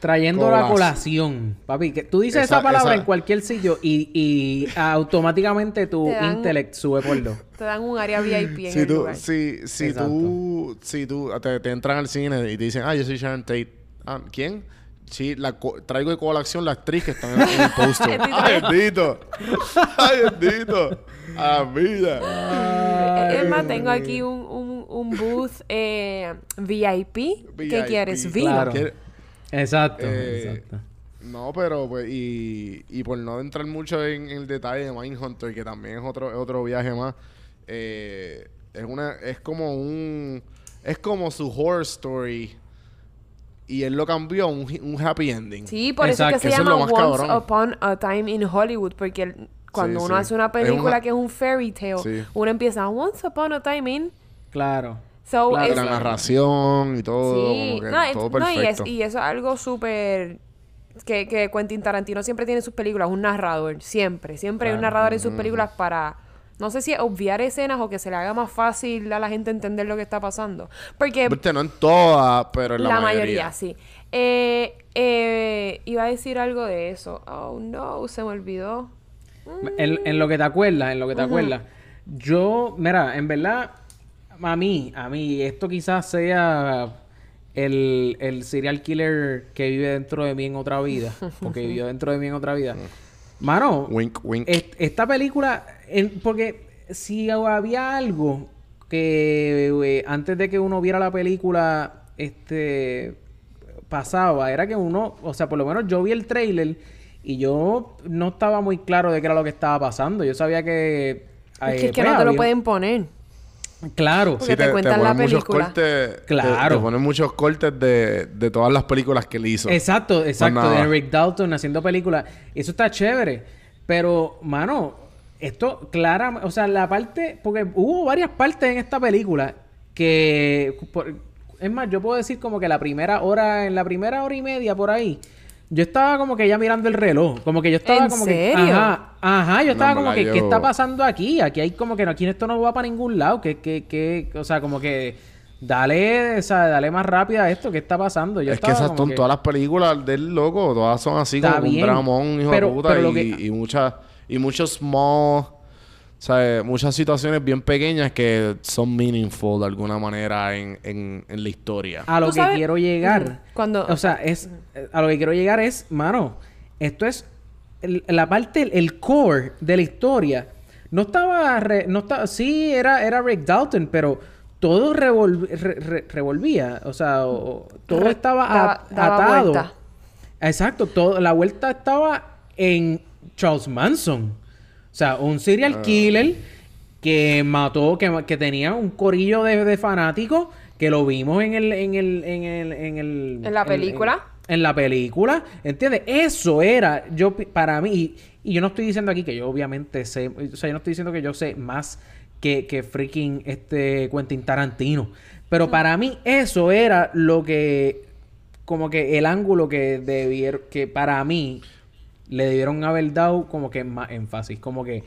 Speaker 2: Trayendo la
Speaker 3: Colas-
Speaker 2: colación. Papi, que tú dices esa,
Speaker 3: Esa-
Speaker 2: palabra
Speaker 3: esa-
Speaker 2: en cualquier sitio y, y automáticamente tu
Speaker 1: dan-
Speaker 2: intellect sube por dos.
Speaker 1: Te dan un área VIP en
Speaker 3: Si
Speaker 1: el
Speaker 3: tú,
Speaker 1: lugar.
Speaker 3: si, si tú, si tú te, te entran al cine y te dicen, ah, yo soy Sharon Tate. Ah, ¿quién? Sí, la co- traigo de colación la actriz que está en el, póster. ¡Ay, bendito! ¡Ay, bendito! ¡A vida!
Speaker 1: Es más, tengo aquí un, un, un booth eh, VIP. ¿Qué
Speaker 3: VIP,
Speaker 1: quieres? Vino.
Speaker 2: Claro.
Speaker 3: Quiere-
Speaker 2: Exacto,
Speaker 3: Eh,
Speaker 2: exacto.
Speaker 3: No, pero pues, y, y por no entrar mucho en, en el detalle de Mindhunter, que también es otro, es otro viaje más, eh, es una, es como un, es como su horror story y él lo cambió a un, un happy ending.
Speaker 1: Sí, por eso es que se
Speaker 3: Eso es
Speaker 1: llama
Speaker 3: lo más
Speaker 1: Once
Speaker 3: cabrón.
Speaker 1: Upon a Time in Hollywood, porque el- cuando
Speaker 3: Sí,
Speaker 1: uno
Speaker 3: sí.
Speaker 1: hace una
Speaker 3: Es
Speaker 1: película
Speaker 3: una-
Speaker 1: que es un fairy tale,
Speaker 3: Sí.
Speaker 1: uno empieza Once Upon a Time in
Speaker 2: Claro.
Speaker 1: So,
Speaker 2: Claro.
Speaker 1: es-
Speaker 3: La narración y todo,
Speaker 1: Sí,
Speaker 3: como que
Speaker 1: no, es-
Speaker 3: todo
Speaker 1: no, y, es-
Speaker 3: perfecto.
Speaker 1: y eso es algo súper que, que Quentin Tarantino siempre tiene en sus películas, un narrador, siempre, siempre hay un
Speaker 2: Claro.
Speaker 1: narrador en sus películas para, no sé si obviar escenas o que se le haga más fácil a la gente entender lo que está pasando. Porque
Speaker 3: Viste, no en todas, pero en la,
Speaker 1: la mayoría, sí. Eh, eh, iba a decir algo de eso. Oh, no, se me olvidó.
Speaker 2: En, en lo que te acuerdas, en lo que te acuerdas. Yo, mira, en verdad, a mí, a mí, esto quizás sea el, el serial killer que vive dentro de mí en otra vida. Porque vivió dentro de mí en otra vida. Mano,
Speaker 3: Wink, wink.
Speaker 2: est- esta película, en- porque si había algo que eh, antes de que uno viera la película, este pasaba, era que uno, o sea, por lo menos yo vi el trailer y yo no estaba muy claro de qué era lo que estaba pasando. Yo sabía que
Speaker 1: es
Speaker 2: eh,
Speaker 1: que, es que
Speaker 2: pues,
Speaker 1: no te lo pueden poner.
Speaker 2: Claro.
Speaker 1: porque te cuentan la
Speaker 3: ponen muchos
Speaker 1: película.
Speaker 3: cortes, te-
Speaker 2: Claro.
Speaker 3: Te, ponen muchos cortes de, de todas las películas que él hizo.
Speaker 2: Exacto, exacto.
Speaker 3: nada.
Speaker 2: de Rick Dalton haciendo películas. Eso está chévere. Pero, mano, esto claramente... O sea, la parte... Porque hubo varias partes en esta película que... por- es más, yo puedo decir como que la primera hora... En la primera hora y media por ahí... Yo estaba como que ya mirando el reloj. Como que yo estaba
Speaker 1: ¿En
Speaker 2: como
Speaker 1: serio?
Speaker 2: que... Ajá, ajá. Yo estaba
Speaker 3: No,
Speaker 2: como que... ¿Qué está pasando aquí? Aquí hay como que... Aquí esto no va para ningún lado. Que... que, que o sea, como que... Dale, o sea, dale más rápido a esto. ¿Qué está pasando? Yo
Speaker 3: es que esas son
Speaker 2: que-
Speaker 3: todas las películas del loco, todas son así
Speaker 2: Está
Speaker 3: como un
Speaker 2: bien,
Speaker 3: dramón, hijo
Speaker 2: pero-
Speaker 3: de puta, y,
Speaker 2: que-
Speaker 3: y muchas, y muchos small, ¿sabes? Muchas situaciones bien pequeñas que son meaningful de alguna manera en, en, en la historia.
Speaker 2: a lo
Speaker 1: ¿Tú
Speaker 2: que
Speaker 1: sabes?
Speaker 2: quiero llegar.
Speaker 1: Cuando-
Speaker 2: O sea, es... A lo que quiero llegar es... Mano, esto es... el- la parte... El, core de la historia. No estaba... re- no estaba... Sí, era, era Rick Dalton, pero... Todo revol- re- re- revolvía. O sea, o- o- todo
Speaker 1: Re-
Speaker 2: estaba
Speaker 1: daba-
Speaker 2: at-
Speaker 1: daba
Speaker 2: atado.
Speaker 1: vuelta.
Speaker 2: Exacto. Todo, la vuelta estaba en Charles Manson. O sea, un serial killer que mató, que, que tenía un corillo de, de fanáticos que lo vimos en el, en el, en el, en el-
Speaker 1: ¿En la película?
Speaker 2: En, la película, ¿entiendes? Eso era, yo para mí, y, y yo no estoy diciendo aquí que yo obviamente sé, o sea, yo no estoy diciendo que yo sé más que, que freaking este Quentin Tarantino. Pero para mí eso era lo que, como que el ángulo que debieron, que para mí le debieron haber dado como que más énfasis, como que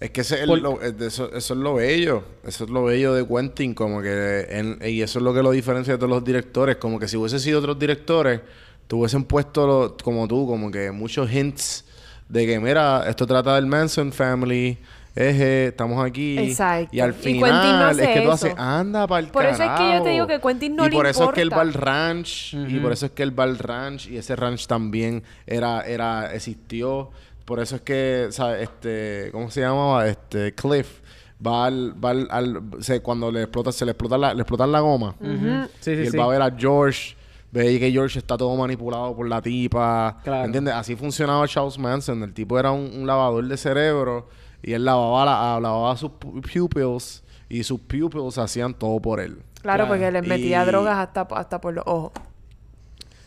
Speaker 3: Es que ese
Speaker 2: Por-
Speaker 3: es eso, eso es lo bello. Eso es lo bello de Quentin. Como que... en- y eso es lo que lo diferencia de todos los directores. Como que si hubiese sido otros directores... Te hubiesen puesto, lo- como tú, como que muchos hints... De que, mira, esto trata del Manson Family... Eje, estamos aquí.
Speaker 1: Exacto.
Speaker 3: Y al
Speaker 1: Y Quentin
Speaker 3: final
Speaker 1: no hace
Speaker 3: es que tú
Speaker 1: eso.
Speaker 3: haces, anda para el
Speaker 1: Por eso es que yo te digo que Quentin no
Speaker 3: Y
Speaker 1: le
Speaker 3: por eso es que él va al
Speaker 1: importa.
Speaker 3: ranch. Y por eso es que él va al ranch. Y ese ranch también era, era, existió. Por eso es que, ¿sabes? Este, ¿cómo se llamaba? Este, Cliff. Va al, va al, al- se- cuando le explota, se le explota la, le explotan la goma.
Speaker 2: Sí,
Speaker 3: y
Speaker 2: sí,
Speaker 3: él
Speaker 2: sí.
Speaker 3: va a ver a George. Ve que George está todo manipulado por la tipa.
Speaker 2: Claro.
Speaker 3: ¿Entiendes? Así funcionaba Charles Manson. El tipo era un, un lavador de cerebro. Y él lavaba, la, lavaba sus pu- pupils. Y sus pupils hacían todo por él.
Speaker 1: Claro,
Speaker 2: Claro.
Speaker 1: porque les metía
Speaker 3: Y-
Speaker 1: drogas hasta, hasta por los ojos.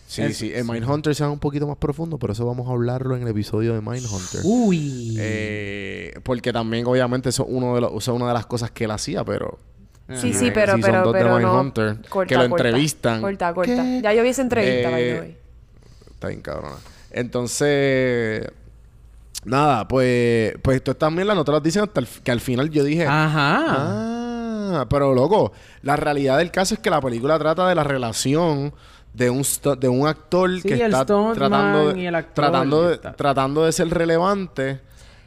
Speaker 3: Sí,
Speaker 2: Es-
Speaker 3: sí. El Mindhunter sea un poquito más profundo, pero eso vamos a hablarlo en el episodio de Mindhunter.
Speaker 2: Uy.
Speaker 3: Eh, porque también, obviamente, eso, es uno de los, eso es una de las cosas que él hacía, pero...
Speaker 1: Sí,
Speaker 3: Eh,
Speaker 1: sí, pero, pero,
Speaker 3: dos de
Speaker 1: pero no.
Speaker 3: Mindhunter,
Speaker 1: Corta,
Speaker 3: que lo
Speaker 1: corta.
Speaker 3: entrevistan.
Speaker 1: Corta, corta.
Speaker 3: ¿Qué?
Speaker 1: Ya yo vi esa entrevista, by the
Speaker 3: Eh,
Speaker 1: way.
Speaker 3: Está bien cabrona. Entonces... Nada, pues... Pues tú también la no te las dicen hasta el que al final yo dije...
Speaker 2: Ajá.
Speaker 3: Ah, pero loco, la realidad del caso es que la película trata de la relación de un de un actor
Speaker 2: Sí,
Speaker 3: que
Speaker 2: el
Speaker 3: está tratando de,
Speaker 2: y el actor
Speaker 3: tratando de,
Speaker 2: está-
Speaker 3: tratando de ser relevante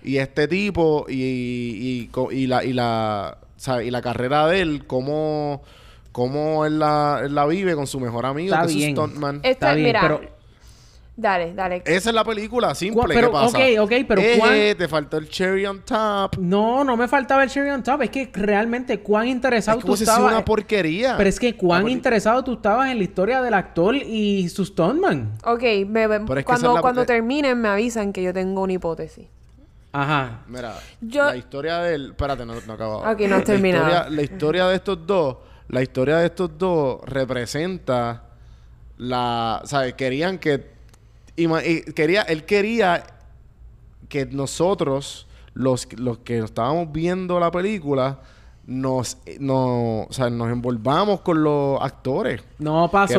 Speaker 3: y este tipo y, y, la y la ¿sabe? y la carrera de él cómo cómo él la, él la vive con su mejor amigo
Speaker 2: Está
Speaker 3: que
Speaker 2: bien.
Speaker 3: es su stuntman.
Speaker 1: Esta,
Speaker 2: Está bien,
Speaker 1: mira,
Speaker 2: pero-
Speaker 1: dale, dale.
Speaker 3: Esa es la película, simple.
Speaker 2: Pero,
Speaker 3: ¿Qué pasa?
Speaker 2: ok, ok, pero
Speaker 3: Eh,
Speaker 2: ¿cuán-
Speaker 3: te faltó el cherry on top.
Speaker 2: No, no me faltaba el cherry on top. Es que realmente cuán interesado
Speaker 3: Es que
Speaker 2: tú estabas.
Speaker 3: una porquería.
Speaker 2: Pero es que cuán interesado tú estabas en la historia del actor y su stuntman.
Speaker 1: Ok, me- me-
Speaker 3: Pero es que esa
Speaker 1: cuando,
Speaker 3: es la-
Speaker 1: cuando
Speaker 3: eh,
Speaker 1: terminen me avisan que yo tengo una hipótesis.
Speaker 2: Ajá.
Speaker 3: Mira,
Speaker 1: Yo-
Speaker 3: la historia del... Espérate, no, no acabo.
Speaker 1: Ok, no has
Speaker 3: La
Speaker 1: terminado.
Speaker 3: historia- La historia de estos dos, la historia de estos dos representa la... ¿Sabes? Querían que... y quería, él quería que nosotros, los, los que estábamos viendo la película, nos, eh, no, o sea, nos envolvamos con los actores.
Speaker 2: No pasó.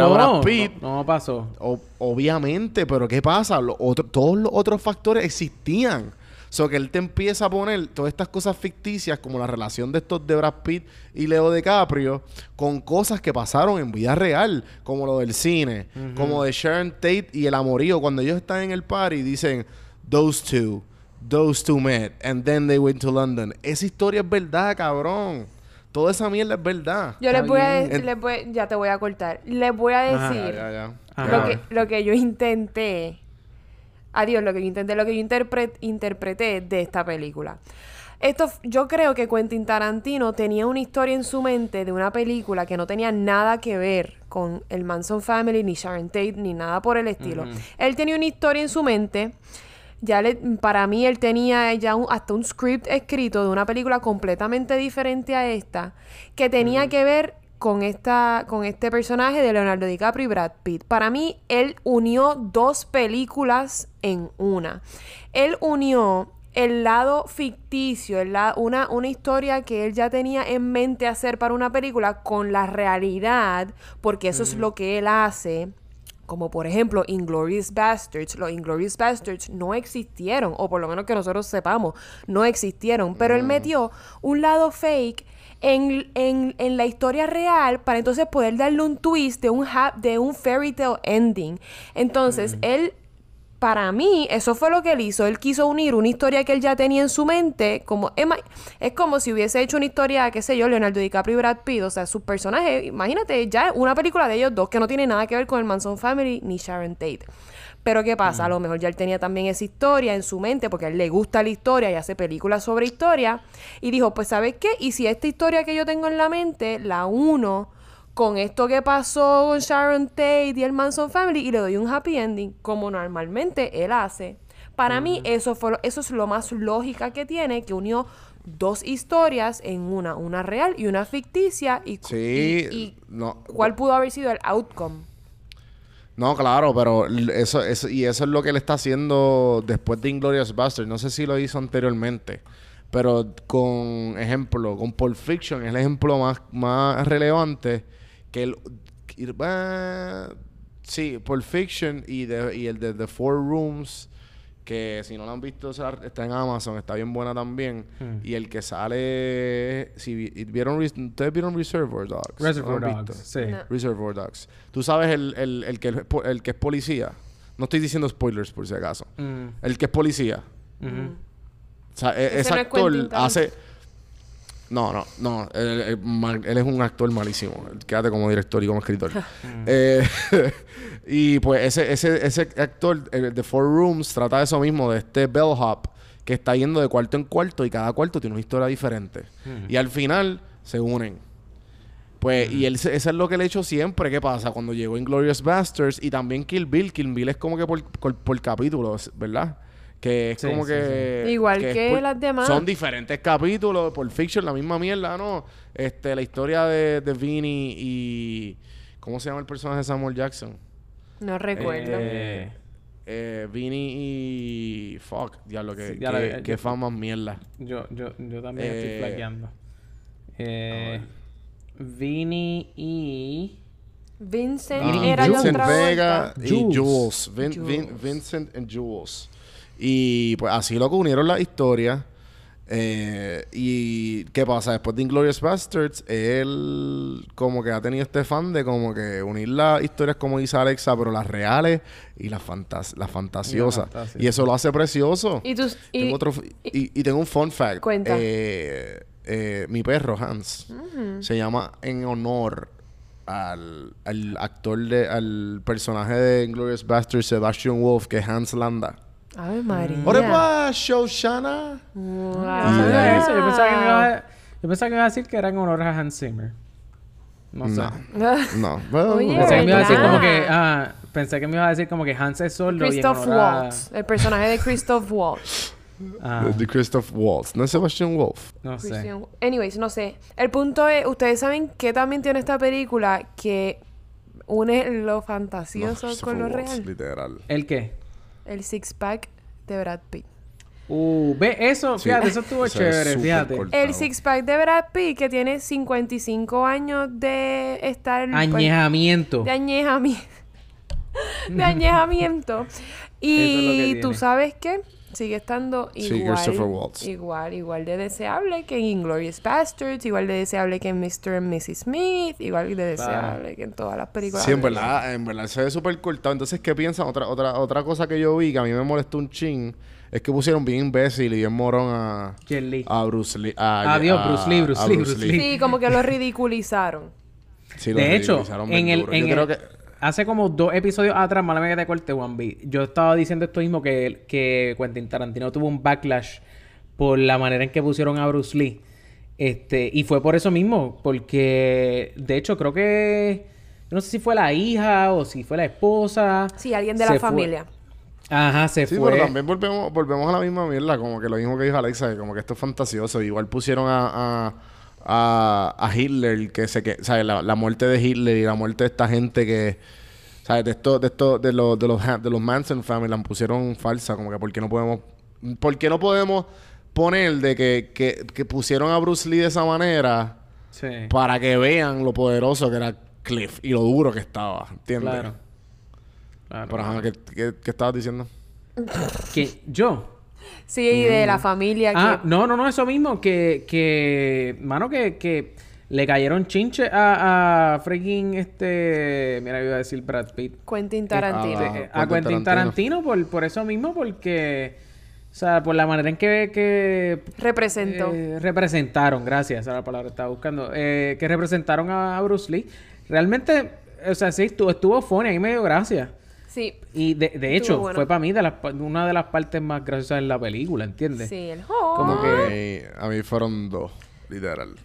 Speaker 2: No, no pasó.
Speaker 3: O- obviamente, pero ¿qué pasa? Los otros- todos los otros factores existían. So que él te empieza a poner todas estas cosas ficticias, como la relación de estos de Brad Pitt y Leo DiCaprio, con cosas que pasaron en vida real, como lo del cine, como de Sharon Tate y el amorío. Cuando ellos están en el party, dicen, those two, those two met, and then they went to London. Esa historia es verdad, cabrón. Toda esa mierda es verdad.
Speaker 1: Yo les voy a les voy- ya te voy a cortar. Les voy a
Speaker 2: Ajá.
Speaker 1: decir
Speaker 3: Ya, ya, ya.
Speaker 2: Ajá.
Speaker 1: lo que, lo que yo intenté. Adiós, lo que yo intenté, lo que yo interpre- interpreté de esta película. Esto, yo creo que Quentin Tarantino tenía una historia en su mente de una película que no tenía nada que ver con el Manson Family, ni Sharon Tate, ni nada por el estilo. Él tenía una historia en su mente. Ya le- para mí él tenía ya un- hasta un script escrito de una película completamente diferente a esta, que tenía que ver con esta con este personaje de Leonardo DiCaprio y Brad Pitt. Para mí él unió dos películas en una. Él unió el lado ficticio, el la- una, una historia que él ya tenía en mente hacer para una película con la realidad, porque eso es lo que él hace como por ejemplo Inglorious Bastards. Los Inglorious Bastards no existieron, o por lo menos que nosotros sepamos, no existieron. Pero él metió un lado fake en, en- en la historia real para entonces poder darle un twist de un, de un fairy tale ending. Entonces, él para mí, eso fue lo que él hizo. Él quiso unir una historia que él ya tenía en su mente. Como, es, como si hubiese hecho una historia, qué sé yo, Leonardo DiCaprio y Brad Pitt. O sea, sus personajes, imagínate, ya una película de ellos dos que no tiene nada que ver con el Manson Family ni Sharon Tate. Pero ¿qué pasa? A lo mejor ya él tenía también esa historia en su mente porque a él le gusta la historia y hace películas sobre historia. Y dijo, pues ¿sabes qué? Y si esta historia que yo tengo en la mente la uno con esto que pasó con Sharon Tate y el Manson Family y le doy un happy ending como normalmente él hace. Para mí eso fue lo- eso es lo más lógica que tiene que unió dos historias en una, una real y una ficticia y,
Speaker 3: Sí,
Speaker 1: y- y
Speaker 3: no.
Speaker 1: cuál pudo haber sido el outcome.
Speaker 3: No, claro, pero eso, eso, y eso es lo que él está haciendo después de Inglorious Bastard. No sé si lo hizo anteriormente, pero con ejemplo, con Pulp Fiction es el ejemplo más, más relevante que que- ah, sí, Pulp Fiction y, de- y el de The Four Rooms, que si no lo han visto está en Amazon, está bien buena también. Y el que sale, si vi- vieron, ustedes vieron Reservoir Dogs. ¿No
Speaker 2: Reservoir
Speaker 3: han
Speaker 2: Dogs.
Speaker 3: visto?
Speaker 2: Sí.
Speaker 1: No.
Speaker 3: Reservoir Dogs. Tú sabes el, el, el, que, el que es policía. No estoy diciendo spoilers por si acaso.
Speaker 2: Mm,
Speaker 3: El que es policía.
Speaker 2: ujú.
Speaker 3: O sea, e-
Speaker 1: Ese
Speaker 3: ese
Speaker 1: no es
Speaker 3: actor hace... No, no, no. Él, él- mal- él es un actor malísimo. Quédate como director y como escritor. Eh, y pues ese, ese, ese actor el de Four Rooms trata de eso mismo, de este bellhop que está yendo de cuarto en cuarto y cada cuarto tiene una historia diferente. Y al final se unen. Pues, y él, se- eso es lo que le he hecho siempre. ¿Qué pasa? Cuando llegó Inglorious Bastards y también Kill Bill. Kill Bill es como que por, por, por capítulos, ¿verdad? Que es
Speaker 2: Sí,
Speaker 3: como
Speaker 2: sí,
Speaker 3: que...
Speaker 1: Igual que las demás.
Speaker 3: Son diferentes capítulos. Por Fiction, la misma mierda, ¿no? Este, la historia de, de Vinny y... ¿Cómo se llama el personaje de Samuel Jackson?
Speaker 1: No recuerdo.
Speaker 2: Eh,
Speaker 3: Eh, Vinny y... Fuck, diablo, que,
Speaker 2: Sí, ya
Speaker 3: que,
Speaker 2: la-
Speaker 3: que fan más mierda.
Speaker 2: yo, yo, yo también
Speaker 3: Eh,
Speaker 2: estoy flaqueando. Eh, Vinny y.
Speaker 1: Vincent
Speaker 2: Ah,
Speaker 1: era
Speaker 3: Vincent. Vega y
Speaker 2: Jules.
Speaker 3: Jules. Vin-. Vincent y Jules. Y pues así lo que unieron las historias. Eh, y qué pasa después de Inglorious Bastards él como que ha tenido este fan de como que unir las historias como dice Alexa pero las reales y las fantas las fantasiosas y eso lo hace precioso
Speaker 1: Y tú y,
Speaker 3: tengo otro, y, y tengo un fun fact.
Speaker 1: Cuenta.
Speaker 3: Eh, eh, mi perro, Hans, se llama en honor al, al actor de, al personaje de Inglourious Basterds, Sebastian Wolf, que es Hans Landa.
Speaker 1: Ave María.
Speaker 3: ¿Ahora va, Shoshana?
Speaker 1: Wow.
Speaker 2: Eso. Yo pensaba, que me iba a, yo pensaba que me iba a decir que era en honor a Hans Zimmer. No sé.
Speaker 3: No, no. Well,
Speaker 1: Oye,
Speaker 2: Pensé que me iba a decir como que... Ah, pensé que me iba a decir como que Hans es y en
Speaker 1: Christoph
Speaker 2: honor a-
Speaker 1: Waltz. El personaje de Christoph Waltz.
Speaker 2: Ah,
Speaker 3: de Christoph Waltz. No es Sebastian Wolf.
Speaker 2: no sé.
Speaker 1: Christian- Anyways, no sé. El punto es, ustedes saben que también tiene esta película que une lo fantasioso con lo
Speaker 3: Waltz,
Speaker 1: real.
Speaker 3: Literal.
Speaker 2: ¿El qué?
Speaker 1: El six pack de Brad Pitt.
Speaker 2: Uh, ve, eso,
Speaker 3: Sí.
Speaker 2: fíjate, eso estuvo chévere, fíjate.
Speaker 3: cortado.
Speaker 1: El six pack de Brad Pitt, que tiene 55 años de estar... pues,
Speaker 2: Añejamiento.
Speaker 1: de añejamiento. de añejamiento. Y
Speaker 2: Eso es lo que
Speaker 1: tú sabes que sigue estando igual,
Speaker 3: Waltz.
Speaker 1: igual, igual de deseable que en Inglorious Bastards, igual de deseable que en Mr. and Mrs. Smith, igual de deseable que en todas las películas.
Speaker 3: Sí, en verdad, en verdad se ve súper cortado. Entonces, ¿qué piensan? Otra, otra, otra cosa que yo vi que a mí me molestó un chin es que pusieron bien imbécil y bien morón a,
Speaker 2: Li.
Speaker 3: a Bruce Lee. a-
Speaker 2: Adiós,
Speaker 3: a-
Speaker 2: Bruce Lee, Bruce
Speaker 3: a
Speaker 2: Lee, Bruce Lee.
Speaker 1: Sí, como que lo ridiculizaron.
Speaker 3: Sí, lo
Speaker 2: de hecho, en el,
Speaker 3: duro.
Speaker 2: en
Speaker 3: Yo creo
Speaker 2: el-
Speaker 3: que...
Speaker 2: hace como dos episodios atrás, mala que te corte, One B, yo estaba diciendo esto mismo que, que Quentin Tarantino tuvo un backlash por la manera en que pusieron a Bruce Lee. Este, y fue por eso mismo, porque de hecho creo que yo no sé si fue la hija o si fue la esposa.
Speaker 1: Sí, alguien de la
Speaker 2: fue-
Speaker 1: familia.
Speaker 2: Ajá, se
Speaker 3: Sí,
Speaker 2: fue.
Speaker 3: pero también volvemos, volvemos a la misma mierda, como que lo mismo que dijo Alexa, que como que esto es fantasioso. Igual pusieron a, a, a, a Hitler, que se que, ¿sabes? La, la muerte de Hitler y la muerte de esta gente que, ¿sabes? De esto, de esto, de los, de los, de los Manson family, la pusieron falsa, como que ¿por qué no podemos, por qué no podemos poner de que, que, que pusieron a Bruce Lee de esa manera
Speaker 2: Sí.
Speaker 3: para que vean lo poderoso que era Cliff y lo duro que estaba, ¿entiendes?
Speaker 2: Claro. Claro.
Speaker 3: Pero ajá, ¿qué, qué, qué estabas diciendo?
Speaker 2: Que yo.
Speaker 1: Sí, y de la familia
Speaker 2: Ah,
Speaker 1: que...
Speaker 2: no, no, no, eso mismo. Que, que, mano, que, que le cayeron chinche a, a freaking este. Mira, iba a decir Brad Pitt.
Speaker 1: Quentin Tarantino.
Speaker 3: Ah,
Speaker 2: Eh, a
Speaker 3: Quentin
Speaker 2: Quentin Tarantino, por, por eso mismo, porque. O sea, por la manera en que, que
Speaker 1: Representó.
Speaker 2: eh, representaron, gracias, esa era la palabra que estaba buscando, eh, que representaron a, a Bruce Lee. Realmente, o sea, sí, estuvo, estuvo funny, a mí me dio gracia.
Speaker 1: Sí.
Speaker 2: Y de, de hecho,
Speaker 1: bueno.
Speaker 2: fue para mí de las, pa- una de las partes más graciosas en la película, ¿entiendes?
Speaker 1: Sí, el oh.
Speaker 2: Como
Speaker 3: A mí, a mí fueron dos, literal.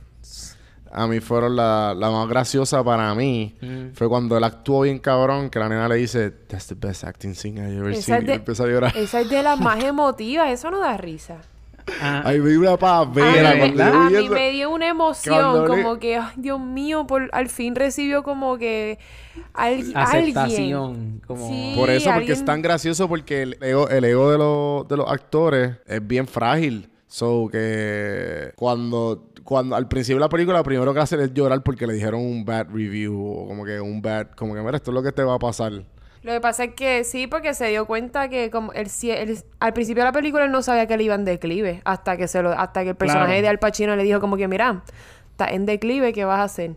Speaker 3: A mí fueron la, la más graciosa para mí.
Speaker 2: Mm.
Speaker 3: Fue cuando él actuó bien cabrón, que la nena le dice, That's the best acting scene I've ever
Speaker 1: Esa
Speaker 3: seen. Y él empieza a llorar.
Speaker 1: Esa es de las más emotivas, eso no da risa.
Speaker 2: Ah,
Speaker 3: Ay, vi una
Speaker 1: A
Speaker 3: pavera
Speaker 1: mí,
Speaker 2: ¿verdad?
Speaker 3: cuando yo
Speaker 1: a mí me dio una emoción,
Speaker 3: Cuando le-
Speaker 1: como que, ay, Dios mío, por, al fin recibió como que al- alguien.
Speaker 2: aceptación. Como...
Speaker 1: Sí.
Speaker 3: Por eso, porque es tan gracioso, porque el ego, el ego de, los, de los actores es bien frágil. So que cuando, cuando al principio de la película, lo primero que hace es llorar porque le dijeron un bad review o como que un bad, como que mira, esto es lo que te va a pasar.
Speaker 1: Lo que pasa es que sí, porque se dio cuenta que como el, el- al principio de la película él no sabía que le iba en declive, hasta que se lo, hasta que el personaje
Speaker 2: Claro.
Speaker 1: de Al Pacino le dijo como que mira, está en declive, ¿qué vas a hacer?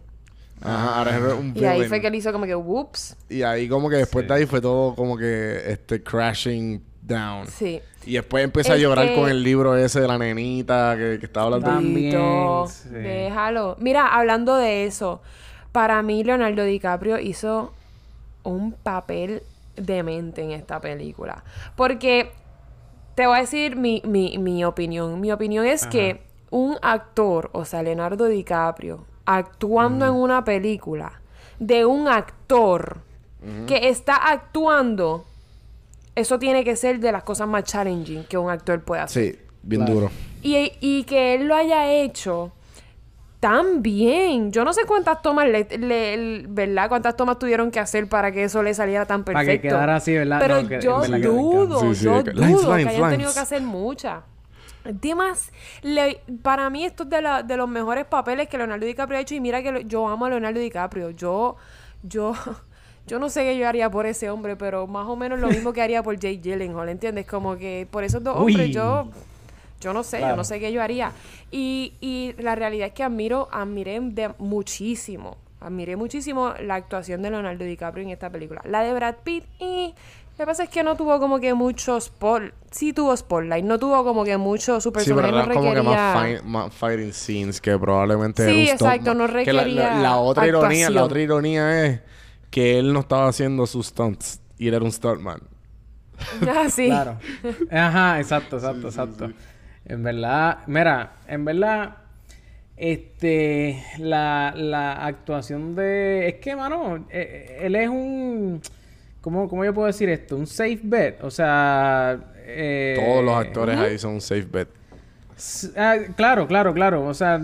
Speaker 3: Ajá, ahora es un
Speaker 1: Y ahí fue que él hizo como que whoops.
Speaker 3: Y ahí como que después de ahí fue todo como que este crashing down.
Speaker 1: Sí.
Speaker 3: Y después empecé a llorar
Speaker 1: que-
Speaker 3: con el libro ese de la nenita que, que estaba hablando.
Speaker 2: También, sí.
Speaker 1: Déjalo. Mira, hablando de eso, para mí Leonardo DiCaprio hizo un papel demente en esta película. Porque te voy a decir mi, mi, mi opinión. Mi opinión es que un actor, o sea, Leonardo DiCaprio, actuando en una película de un actor que está actuando, eso tiene que ser de las cosas más challenging que un actor puede hacer.
Speaker 3: Sí, bien
Speaker 2: Claro.
Speaker 3: duro.
Speaker 1: Y, y que él lo haya hecho tan bien. Yo no sé cuántas tomas le, ¿verdad? Cuántas tomas tuvieron que hacer para que eso le saliera tan
Speaker 2: Para
Speaker 1: perfecto.
Speaker 2: que quedara así, ¿verdad?
Speaker 1: Pero
Speaker 2: No, que-
Speaker 1: yo
Speaker 2: verdad
Speaker 1: dudo,
Speaker 3: Sí, sí,
Speaker 1: yo
Speaker 3: que-
Speaker 1: dudo
Speaker 3: lines,
Speaker 1: que
Speaker 3: lines,
Speaker 1: hayan tenido que hacer muchas. Le- para mí esto es de, la- de los mejores papeles que Leonardo DiCaprio ha hecho y mira que lo- yo amo a Leonardo DiCaprio. Yo, yo, yo no sé qué yo haría por ese hombre, pero más o menos lo mismo que haría por Jake Gyllenhaal, ¿entiendes? Como que por esos dos
Speaker 2: Uy.
Speaker 1: hombres yo, yo no sé, yo
Speaker 2: Claro.
Speaker 1: no sé qué yo haría. Y, y la realidad es que admiro, admiré de muchísimo, admiré muchísimo la actuación de Leonardo DiCaprio en esta película. La de Brad Pitt, y lo que pasa es que no tuvo como que mucho spot, sí tuvo spotlight, no tuvo como que mucho, su
Speaker 3: Sí,
Speaker 1: personaje
Speaker 3: pero
Speaker 1: no
Speaker 3: eran como que más,
Speaker 1: requería...
Speaker 3: fight- más fighting scenes que probablemente
Speaker 1: Sí, exacto, no
Speaker 3: Que la- la,
Speaker 1: requería
Speaker 3: la otra ironía, la otra ironía es que él no estaba haciendo sus stunts y él era un stuntman.
Speaker 1: Ah, sí.
Speaker 2: Claro. Ajá, exacto, exacto, exacto. En verdad, mira, en verdad, este, la, la actuación de... Es que, mano, eh, él es un... ¿Cómo, ¿Cómo yo puedo decir esto? Un safe bet. O sea... eh,
Speaker 3: Todos los actores ahí son un safe bet.
Speaker 2: Ah, claro, claro, claro. O sea,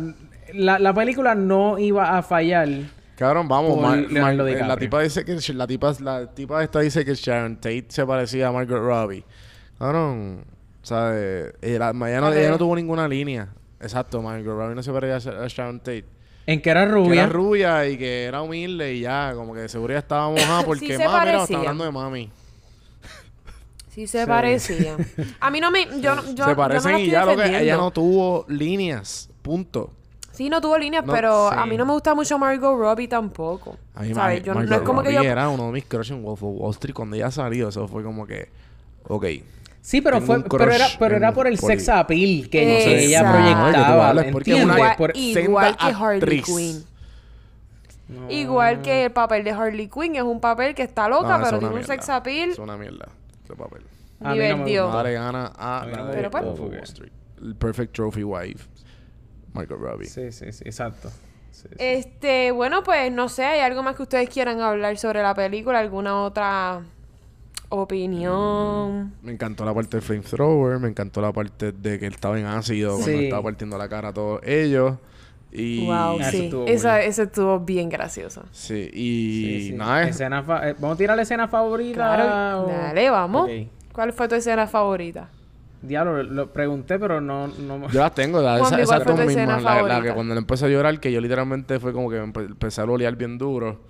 Speaker 2: la, la película no iba a fallar.
Speaker 3: Cabrón, vamos,
Speaker 2: Por
Speaker 3: Ma-
Speaker 2: Leonardo
Speaker 3: Ma- eh,
Speaker 2: DiCaprio.
Speaker 3: la tipa dice que la tipa, la tipa esta dice que Sharon Tate se parecía a Margaret Robbie. Cabrón, O sea, eh, ella, ella no, ella no tuvo ninguna línea. Exacto, Margot Robbie no se parecía a Sha- a Sharon Tate.
Speaker 2: En que era
Speaker 3: Que
Speaker 2: rubia.
Speaker 3: era rubia y que era humilde y ya, como que de seguro ya estaba mojada porque,
Speaker 1: Sí se
Speaker 3: mami,
Speaker 1: parecía.
Speaker 3: está hablando de mami.
Speaker 1: Sí se
Speaker 2: Sí.
Speaker 1: parecía. A mí no me... Yo, no- yo, yo
Speaker 3: se
Speaker 1: no
Speaker 3: parecen
Speaker 1: la
Speaker 3: y
Speaker 1: estoy
Speaker 3: ya lo que ella no tuvo líneas. Punto.
Speaker 1: Sí, no tuvo líneas,
Speaker 3: No,
Speaker 1: pero
Speaker 2: sí.
Speaker 1: a mí no me gusta mucho Margot Robbie tampoco.
Speaker 3: A mí
Speaker 1: ¿Sabes? Yo, no es como que yo...
Speaker 3: Robbie era uno de mis crushes en Wolf of Wall Street cuando ella salió. Eso fue como que... Ok.
Speaker 2: Sí, pero fue, pero era, pero era por el
Speaker 3: por-
Speaker 2: sex appeal que
Speaker 1: No sé,
Speaker 2: ella
Speaker 1: Exacto.
Speaker 2: proyectaba.
Speaker 3: No, que tú porque es
Speaker 2: ¿entiendes?
Speaker 3: una-
Speaker 2: Por-
Speaker 1: igual que Harley
Speaker 3: actriz.
Speaker 1: Quinn.
Speaker 2: No.
Speaker 1: Igual que el papel de Harley Quinn es un papel que está loca, pero tiene un sex appeal
Speaker 3: Es una mierda. Ese papel.
Speaker 1: Divertido.
Speaker 2: gustó.
Speaker 3: Nada le gana a la de
Speaker 1: pues,
Speaker 3: Wall Street. El Perfect Trophy Wife. Margot Robbie.
Speaker 2: Sí, sí, sí, exacto. Sí, sí.
Speaker 1: Este, bueno, pues no sé, ¿hay algo más que ustedes quieran hablar sobre la película? ¿Alguna otra opinión?
Speaker 3: Me encantó la parte del flamethrower, me encantó la parte de que él estaba en ácido cuando
Speaker 2: Sí.
Speaker 3: estaba partiendo la cara a todos ellos. Y
Speaker 1: wow,
Speaker 2: Eso
Speaker 1: sí.
Speaker 2: estuvo
Speaker 1: Esa, ese estuvo bien gracioso.
Speaker 3: Sí, y
Speaker 2: Sí, sí.
Speaker 3: nada, es-
Speaker 2: Escena fa- eh, Vamos a tirar la escena favorita.
Speaker 1: Claro,
Speaker 2: o-
Speaker 1: dale, vamos. ¿Cuál fue tu escena favorita?
Speaker 2: Diablo, lo pregunté, pero no... no...
Speaker 3: yo las tengo, la, esa,
Speaker 1: ¿cuál
Speaker 3: esas
Speaker 1: fue
Speaker 3: dos
Speaker 1: tu escena
Speaker 3: mismas. La, la que cuando él empezó a llorar, que yo literalmente fue como que me empe- empecé a lolear bien duro.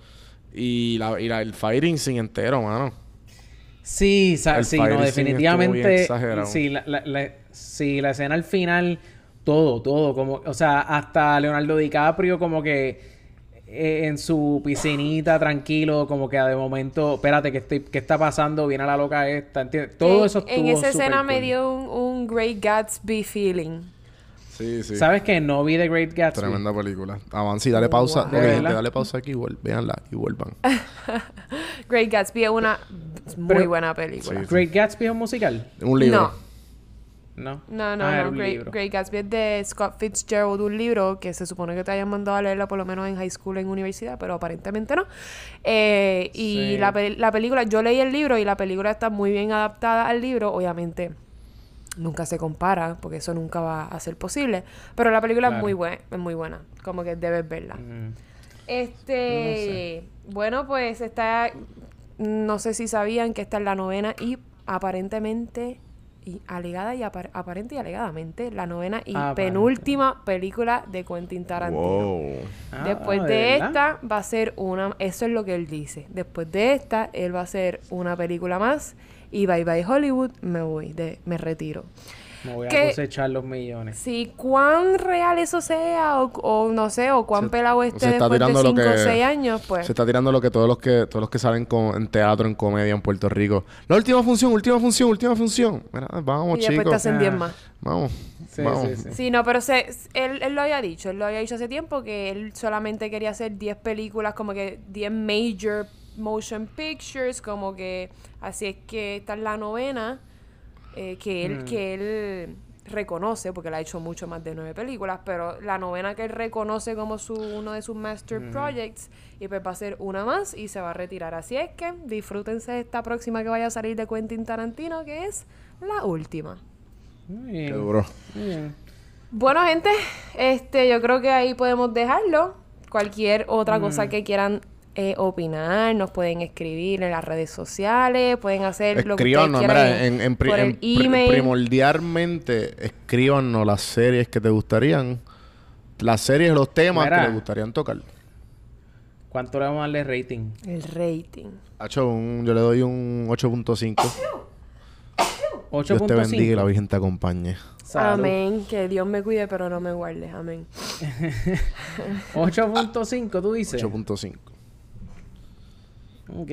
Speaker 3: Y, la, y la, el fighting sin entero, mano.
Speaker 2: Sí, sí, no, definitivamente. Sí la, la, la- sí, la escena al final, todo, todo, como, o sea, hasta Leonardo DiCaprio como que eh, en su piscinita, tranquilo, como que de momento, espérate, ¿qué, estoy, qué está pasando? Viene la loca esta, ¿entiendes? Todo
Speaker 1: en,
Speaker 2: eso estuvo
Speaker 1: En esa escena me dio un, un Great Gatsby feeling.
Speaker 3: Sí, sí.
Speaker 2: ¿Sabes que No vi The Great Gatsby.
Speaker 3: Tremenda película. Avanza y dale pausa.
Speaker 1: Wow.
Speaker 3: Dale pausa aquí y vuel- véanla y vuelvan.
Speaker 1: Great Gatsby es una muy
Speaker 2: Pero-
Speaker 1: buena película.
Speaker 3: Sí.
Speaker 2: ¿Great Gatsby es un musical?
Speaker 3: Un libro.
Speaker 1: No.
Speaker 2: No.
Speaker 1: No, no,
Speaker 2: Ah,
Speaker 1: no. Great, Gatsby es de Scott Fitzgerald, un libro que se supone que te hayan mandado a leerla por lo menos en high school, en universidad, pero aparentemente no. Eh, y
Speaker 2: Sí.
Speaker 1: la, pel- la película, yo leí el libro y la película está muy bien adaptada al libro, obviamente. Nunca se compara, porque eso nunca va a ser posible. Pero la película es muy buena, es muy buena. Como que debes verla.
Speaker 2: Mm.
Speaker 1: Este, bueno, pues está, no sé si sabían que esta es la novena y aparentemente y alegada y apar- aparente y alegadamente la novena y
Speaker 2: Aparente.
Speaker 1: penúltima película de Quentin Tarantino.
Speaker 3: Wow.
Speaker 2: Ah,
Speaker 1: Después
Speaker 2: ¿de
Speaker 1: de
Speaker 2: verdad?
Speaker 1: esta va a ser una, eso es lo que él dice. Después de esta él va a hacer una película más y bye bye Hollywood, me voy, de, me retiro.
Speaker 2: Me voy a
Speaker 1: que-
Speaker 2: cosechar los millones.
Speaker 1: Sí, cuán real eso sea o, o no sé, o cuán
Speaker 3: Se-
Speaker 1: pelado
Speaker 3: se
Speaker 1: esté
Speaker 3: está
Speaker 1: después de
Speaker 3: tirando lo
Speaker 1: 5 o
Speaker 3: que-
Speaker 1: 6 años, pues.
Speaker 3: Se está tirando lo que todos los que todos los que salen con, en teatro, en comedia en Puerto Rico. La última función, última función, última función. Mira, vamos,
Speaker 1: y después te
Speaker 3: chicos.
Speaker 1: hacen
Speaker 2: Ah.
Speaker 1: 10 más.
Speaker 3: Vamos.
Speaker 2: Sí,
Speaker 3: vamos.
Speaker 2: sí, sí.
Speaker 1: Sí, no, pero se, él, él lo había dicho, él lo había dicho hace tiempo que él solamente quería hacer 10 películas, como que 10 major motion pictures, como que así es que esta es la novena eh, que él
Speaker 2: Mm.
Speaker 1: que él reconoce, porque él ha hecho mucho más de nueve películas, pero la novena que él reconoce como su uno de sus master projects y pues va a ser una más y se va a retirar. Así es que disfrútense de esta próxima que vaya a salir de Quentin Tarantino, que es la última.
Speaker 2: Muy
Speaker 3: Qué
Speaker 2: bien.
Speaker 3: duro.
Speaker 2: Muy bien.
Speaker 1: Bueno, gente, este, yo creo que ahí podemos dejarlo. Cualquier otra cosa que quieran eh, opinar, nos pueden escribir en las redes sociales, pueden hacer lo que ustedes quieran
Speaker 3: mira, en, en pri-
Speaker 1: por
Speaker 3: en
Speaker 1: el
Speaker 3: pri-
Speaker 1: email.
Speaker 3: primordialmente, escríbanos las series que te gustarían. Las series, los temas
Speaker 2: Mira.
Speaker 3: que te gustarían tocar.
Speaker 2: ¿Cuánto le vamos a darle rating?
Speaker 1: El rating.
Speaker 3: Hacho, un- yo le doy un 8.5. Dios te bendiga y la
Speaker 2: 8.5.
Speaker 3: Virgen te acompañe.
Speaker 2: Salud.
Speaker 1: Amén. Que Dios me cuide, pero no me guarde. Amén.
Speaker 2: 8.5, tú dices.
Speaker 3: 8.5.
Speaker 2: Ok.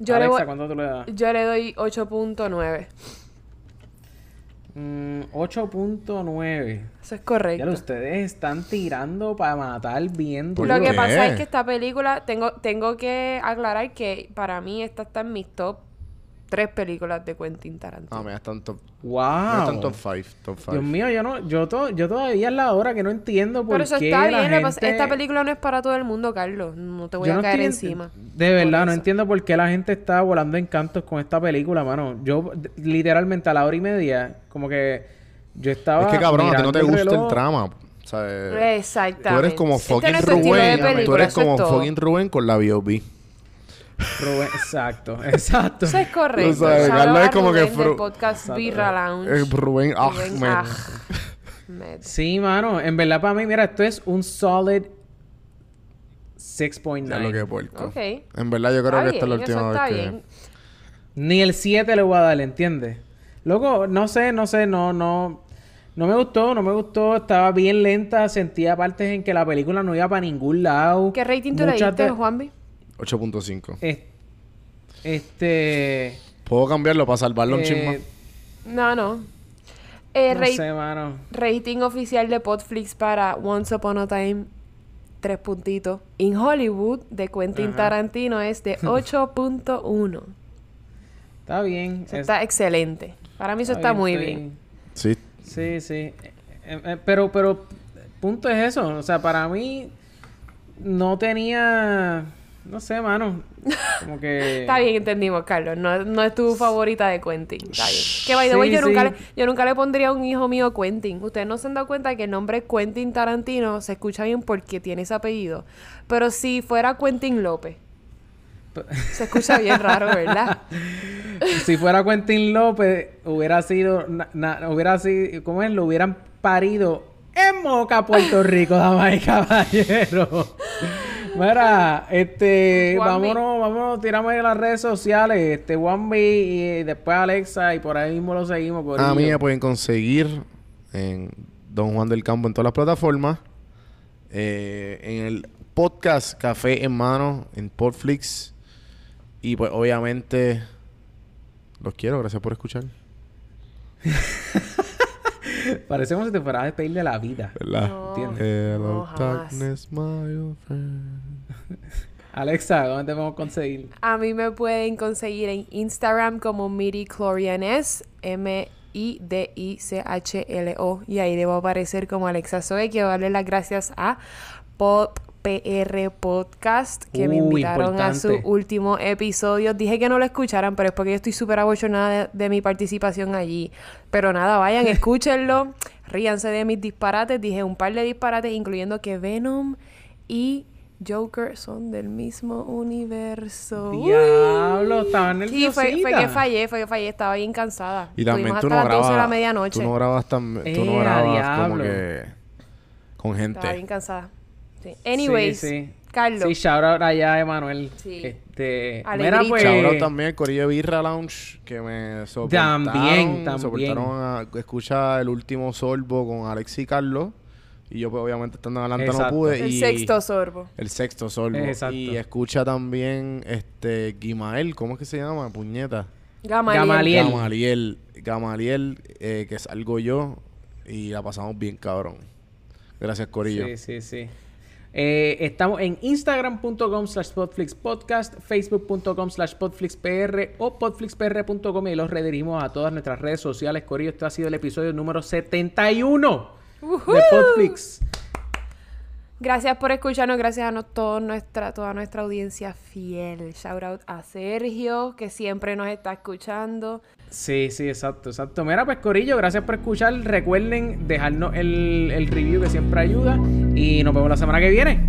Speaker 1: Yo, le,
Speaker 2: Alexa,
Speaker 1: voy-
Speaker 2: ¿cuánto tú le das?
Speaker 1: yo le doy 8.9.
Speaker 2: Mm, 8.9.
Speaker 1: Eso es
Speaker 2: Ya
Speaker 1: correcto.
Speaker 2: ustedes están tirando para matar bien
Speaker 3: ¿Por
Speaker 2: duro.
Speaker 1: Lo que pasa es que esta película, tengo, tengo que aclarar que para mí esta está en mis top tres películas de Quentin Tarantino.
Speaker 3: Ah, mira, están top.
Speaker 2: Wow.
Speaker 3: Están top 5. Top 5.
Speaker 2: Dios mío, yo no, yo, to- yo todavía es la hora que no entiendo por
Speaker 1: Pero eso
Speaker 2: qué
Speaker 1: está
Speaker 2: la
Speaker 1: bien.
Speaker 2: gente-
Speaker 1: Esta película no es para todo el mundo, Carlos. No te voy
Speaker 2: Yo
Speaker 1: a
Speaker 2: no
Speaker 1: caer
Speaker 2: estoy en-
Speaker 1: encima.
Speaker 2: De verdad, no
Speaker 1: eso.
Speaker 2: entiendo por qué la gente está volando en cantos con esta película, mano. Yo, literalmente, a la hora y media, como que yo estaba.
Speaker 3: Es que cabrón, a ti no te gusta el
Speaker 2: reloj.
Speaker 3: trama. O sea, eh,
Speaker 1: Exactamente.
Speaker 3: tú eres como
Speaker 1: Este
Speaker 3: fucking
Speaker 1: no es
Speaker 3: Rubén. Tú eres como fucking Rubén con la B.O.B.
Speaker 2: Rubén, exacto, exacto.
Speaker 1: Eso es correcto.
Speaker 3: Sabes, es como que
Speaker 1: Rubén del
Speaker 3: fru-
Speaker 1: podcast Birra Lounge.
Speaker 3: Eh, Rubén
Speaker 1: Rubén
Speaker 3: Ahmed.
Speaker 1: Ahmed.
Speaker 2: Sí, mano. En verdad, para mí, mira, esto es un solid 6.9.
Speaker 3: Ya lo que puerco.
Speaker 1: Ok.
Speaker 3: En verdad yo creo
Speaker 1: Está
Speaker 3: que esta es la última vez que...
Speaker 1: bien.
Speaker 2: Ni el 7 le voy a dar, ¿entiendes? Luego, no sé, no sé, no, no. No me gustó, no me gustó. Estaba bien lenta. Sentía partes en que la película no iba para ningún lado.
Speaker 1: ¿Qué rating tú le diste,
Speaker 2: de-
Speaker 1: Juanvi?
Speaker 3: 8.5.
Speaker 2: Es- Este.
Speaker 3: ¿Puedo cambiarlo para salvarlo un
Speaker 2: eh,
Speaker 3: chisme?
Speaker 1: No, no. Eh,
Speaker 2: no
Speaker 1: rate-
Speaker 2: sé, mano.
Speaker 1: Rating oficial de Podflix para Once Upon a Time, tres puntitos. In Hollywood, de Quentin
Speaker 2: Ajá.
Speaker 1: Tarantino, es de 8.1.
Speaker 2: Está bien.
Speaker 1: Eso
Speaker 2: es-
Speaker 1: está excelente. Para mí eso está, muy
Speaker 2: estoy-
Speaker 1: bien.
Speaker 3: Sí.
Speaker 2: Sí, sí. Eh, eh, pero, pero, punto es eso. O sea, para mí no tenía. No sé, mano. Como que.
Speaker 1: Está bien, entendimos, Carlos. No, no es tu favorita de Quentin. Está bien. Que by the
Speaker 2: Sí,
Speaker 1: way, yo, nunca le, yo nunca le pondría a un hijo mío Quentin. Ustedes no se han dado cuenta que el nombre Quentin Tarantino se escucha bien porque tiene ese apellido. Pero si fuera Quentin López, se escucha bien raro, ¿verdad?
Speaker 2: si fuera Quentin López, hubiera sido. na- na- hubiera sido. ¿Cómo es? Lo hubieran parido en Moca, Puerto Rico, damas y caballeros. Mira, este, vámonos, vámonos, tiramos en las redes sociales, este, Juanvi y después Alexa y por ahí mismo lo seguimos.
Speaker 3: A mí
Speaker 2: corillo.
Speaker 3: me pueden conseguir en Don Juan del Campo en todas las plataformas. Eh, en el podcast Café en Mano en Podflix. Y pues obviamente los quiero. Gracias por escuchar.
Speaker 2: Parece como si te fueras a despedir de la vida.
Speaker 3: ¿Verdad?
Speaker 1: No,
Speaker 2: ¿Entiendes?
Speaker 3: Hello,
Speaker 1: no,
Speaker 3: darkness, my old friend.
Speaker 2: Alexa, ¿dónde te podemos conseguir?
Speaker 1: A mí me pueden conseguir en Instagram como MidiClorianes, M-I-D-I-C-H-L-O. Y ahí debo aparecer como Alexa Zoe. Quiero darle las gracias a Pop PR Podcast que me invitaron a su último episodio. Dije que no lo escucharan, pero es porque yo estoy súper abochonada de, de mi participación allí. Pero nada, vayan, escúchenlo. Ríanse de mis disparates. Dije un par de disparates, incluyendo que Venom y Joker son del mismo universo.
Speaker 2: Diablo, estaba
Speaker 1: Sí, fue, fue que
Speaker 2: nerviosita.
Speaker 1: fallé, fue que fallé, estaba bien cansada.
Speaker 3: Y también
Speaker 1: Estuvimos
Speaker 3: tú
Speaker 1: hasta
Speaker 3: no
Speaker 1: las 12 de la
Speaker 3: grabas.
Speaker 1: medianoche.
Speaker 3: Tú no grabas tan, tú no
Speaker 2: Eh,
Speaker 3: grabas como que con gente.
Speaker 1: Estaba bien cansada. Sí. Anyways,
Speaker 2: Sí, sí.
Speaker 1: Carlos.
Speaker 2: Sí, shout out allá, Emanuel.
Speaker 1: Sí.
Speaker 2: Este,
Speaker 1: Alegrito.
Speaker 2: mira, pues,
Speaker 3: Shout out también al Corillo Birra Lounge que me soportaron.
Speaker 2: También, también.
Speaker 3: Soportaron a escuchar el último sorbo con Alex y Carlos. Y yo, pues, obviamente, estando adelante
Speaker 2: Exacto.
Speaker 3: no pude.
Speaker 1: el
Speaker 3: y
Speaker 1: sexto sorbo.
Speaker 3: El sexto sorbo.
Speaker 2: Exacto.
Speaker 3: Y escucha también este Guimael, ¿cómo es que se llama? Puñeta.
Speaker 1: Gamaliel.
Speaker 2: Gamaliel.
Speaker 3: Gamaliel. Gamaliel, eh, que salgo yo. Y la pasamos bien, cabrón. Gracias, Corillo.
Speaker 2: Sí, sí, sí. Eh, estamos en instagram.com slash podflixpodcast, facebook.com slash podflixpr o podflixpr.com y los redirigimos a todas nuestras redes sociales. Corillo, este ha sido el episodio número 71 de Podflix.
Speaker 1: Gracias por escucharnos, gracias a no- nuestra, toda nuestra audiencia fiel. Shout out a Sergio, que siempre nos está escuchando.
Speaker 2: Sí, sí, exacto, exacto. Mira, pues Corillo, gracias por escuchar. Recuerden dejarnos el, el review que siempre ayuda y nos vemos la semana que viene.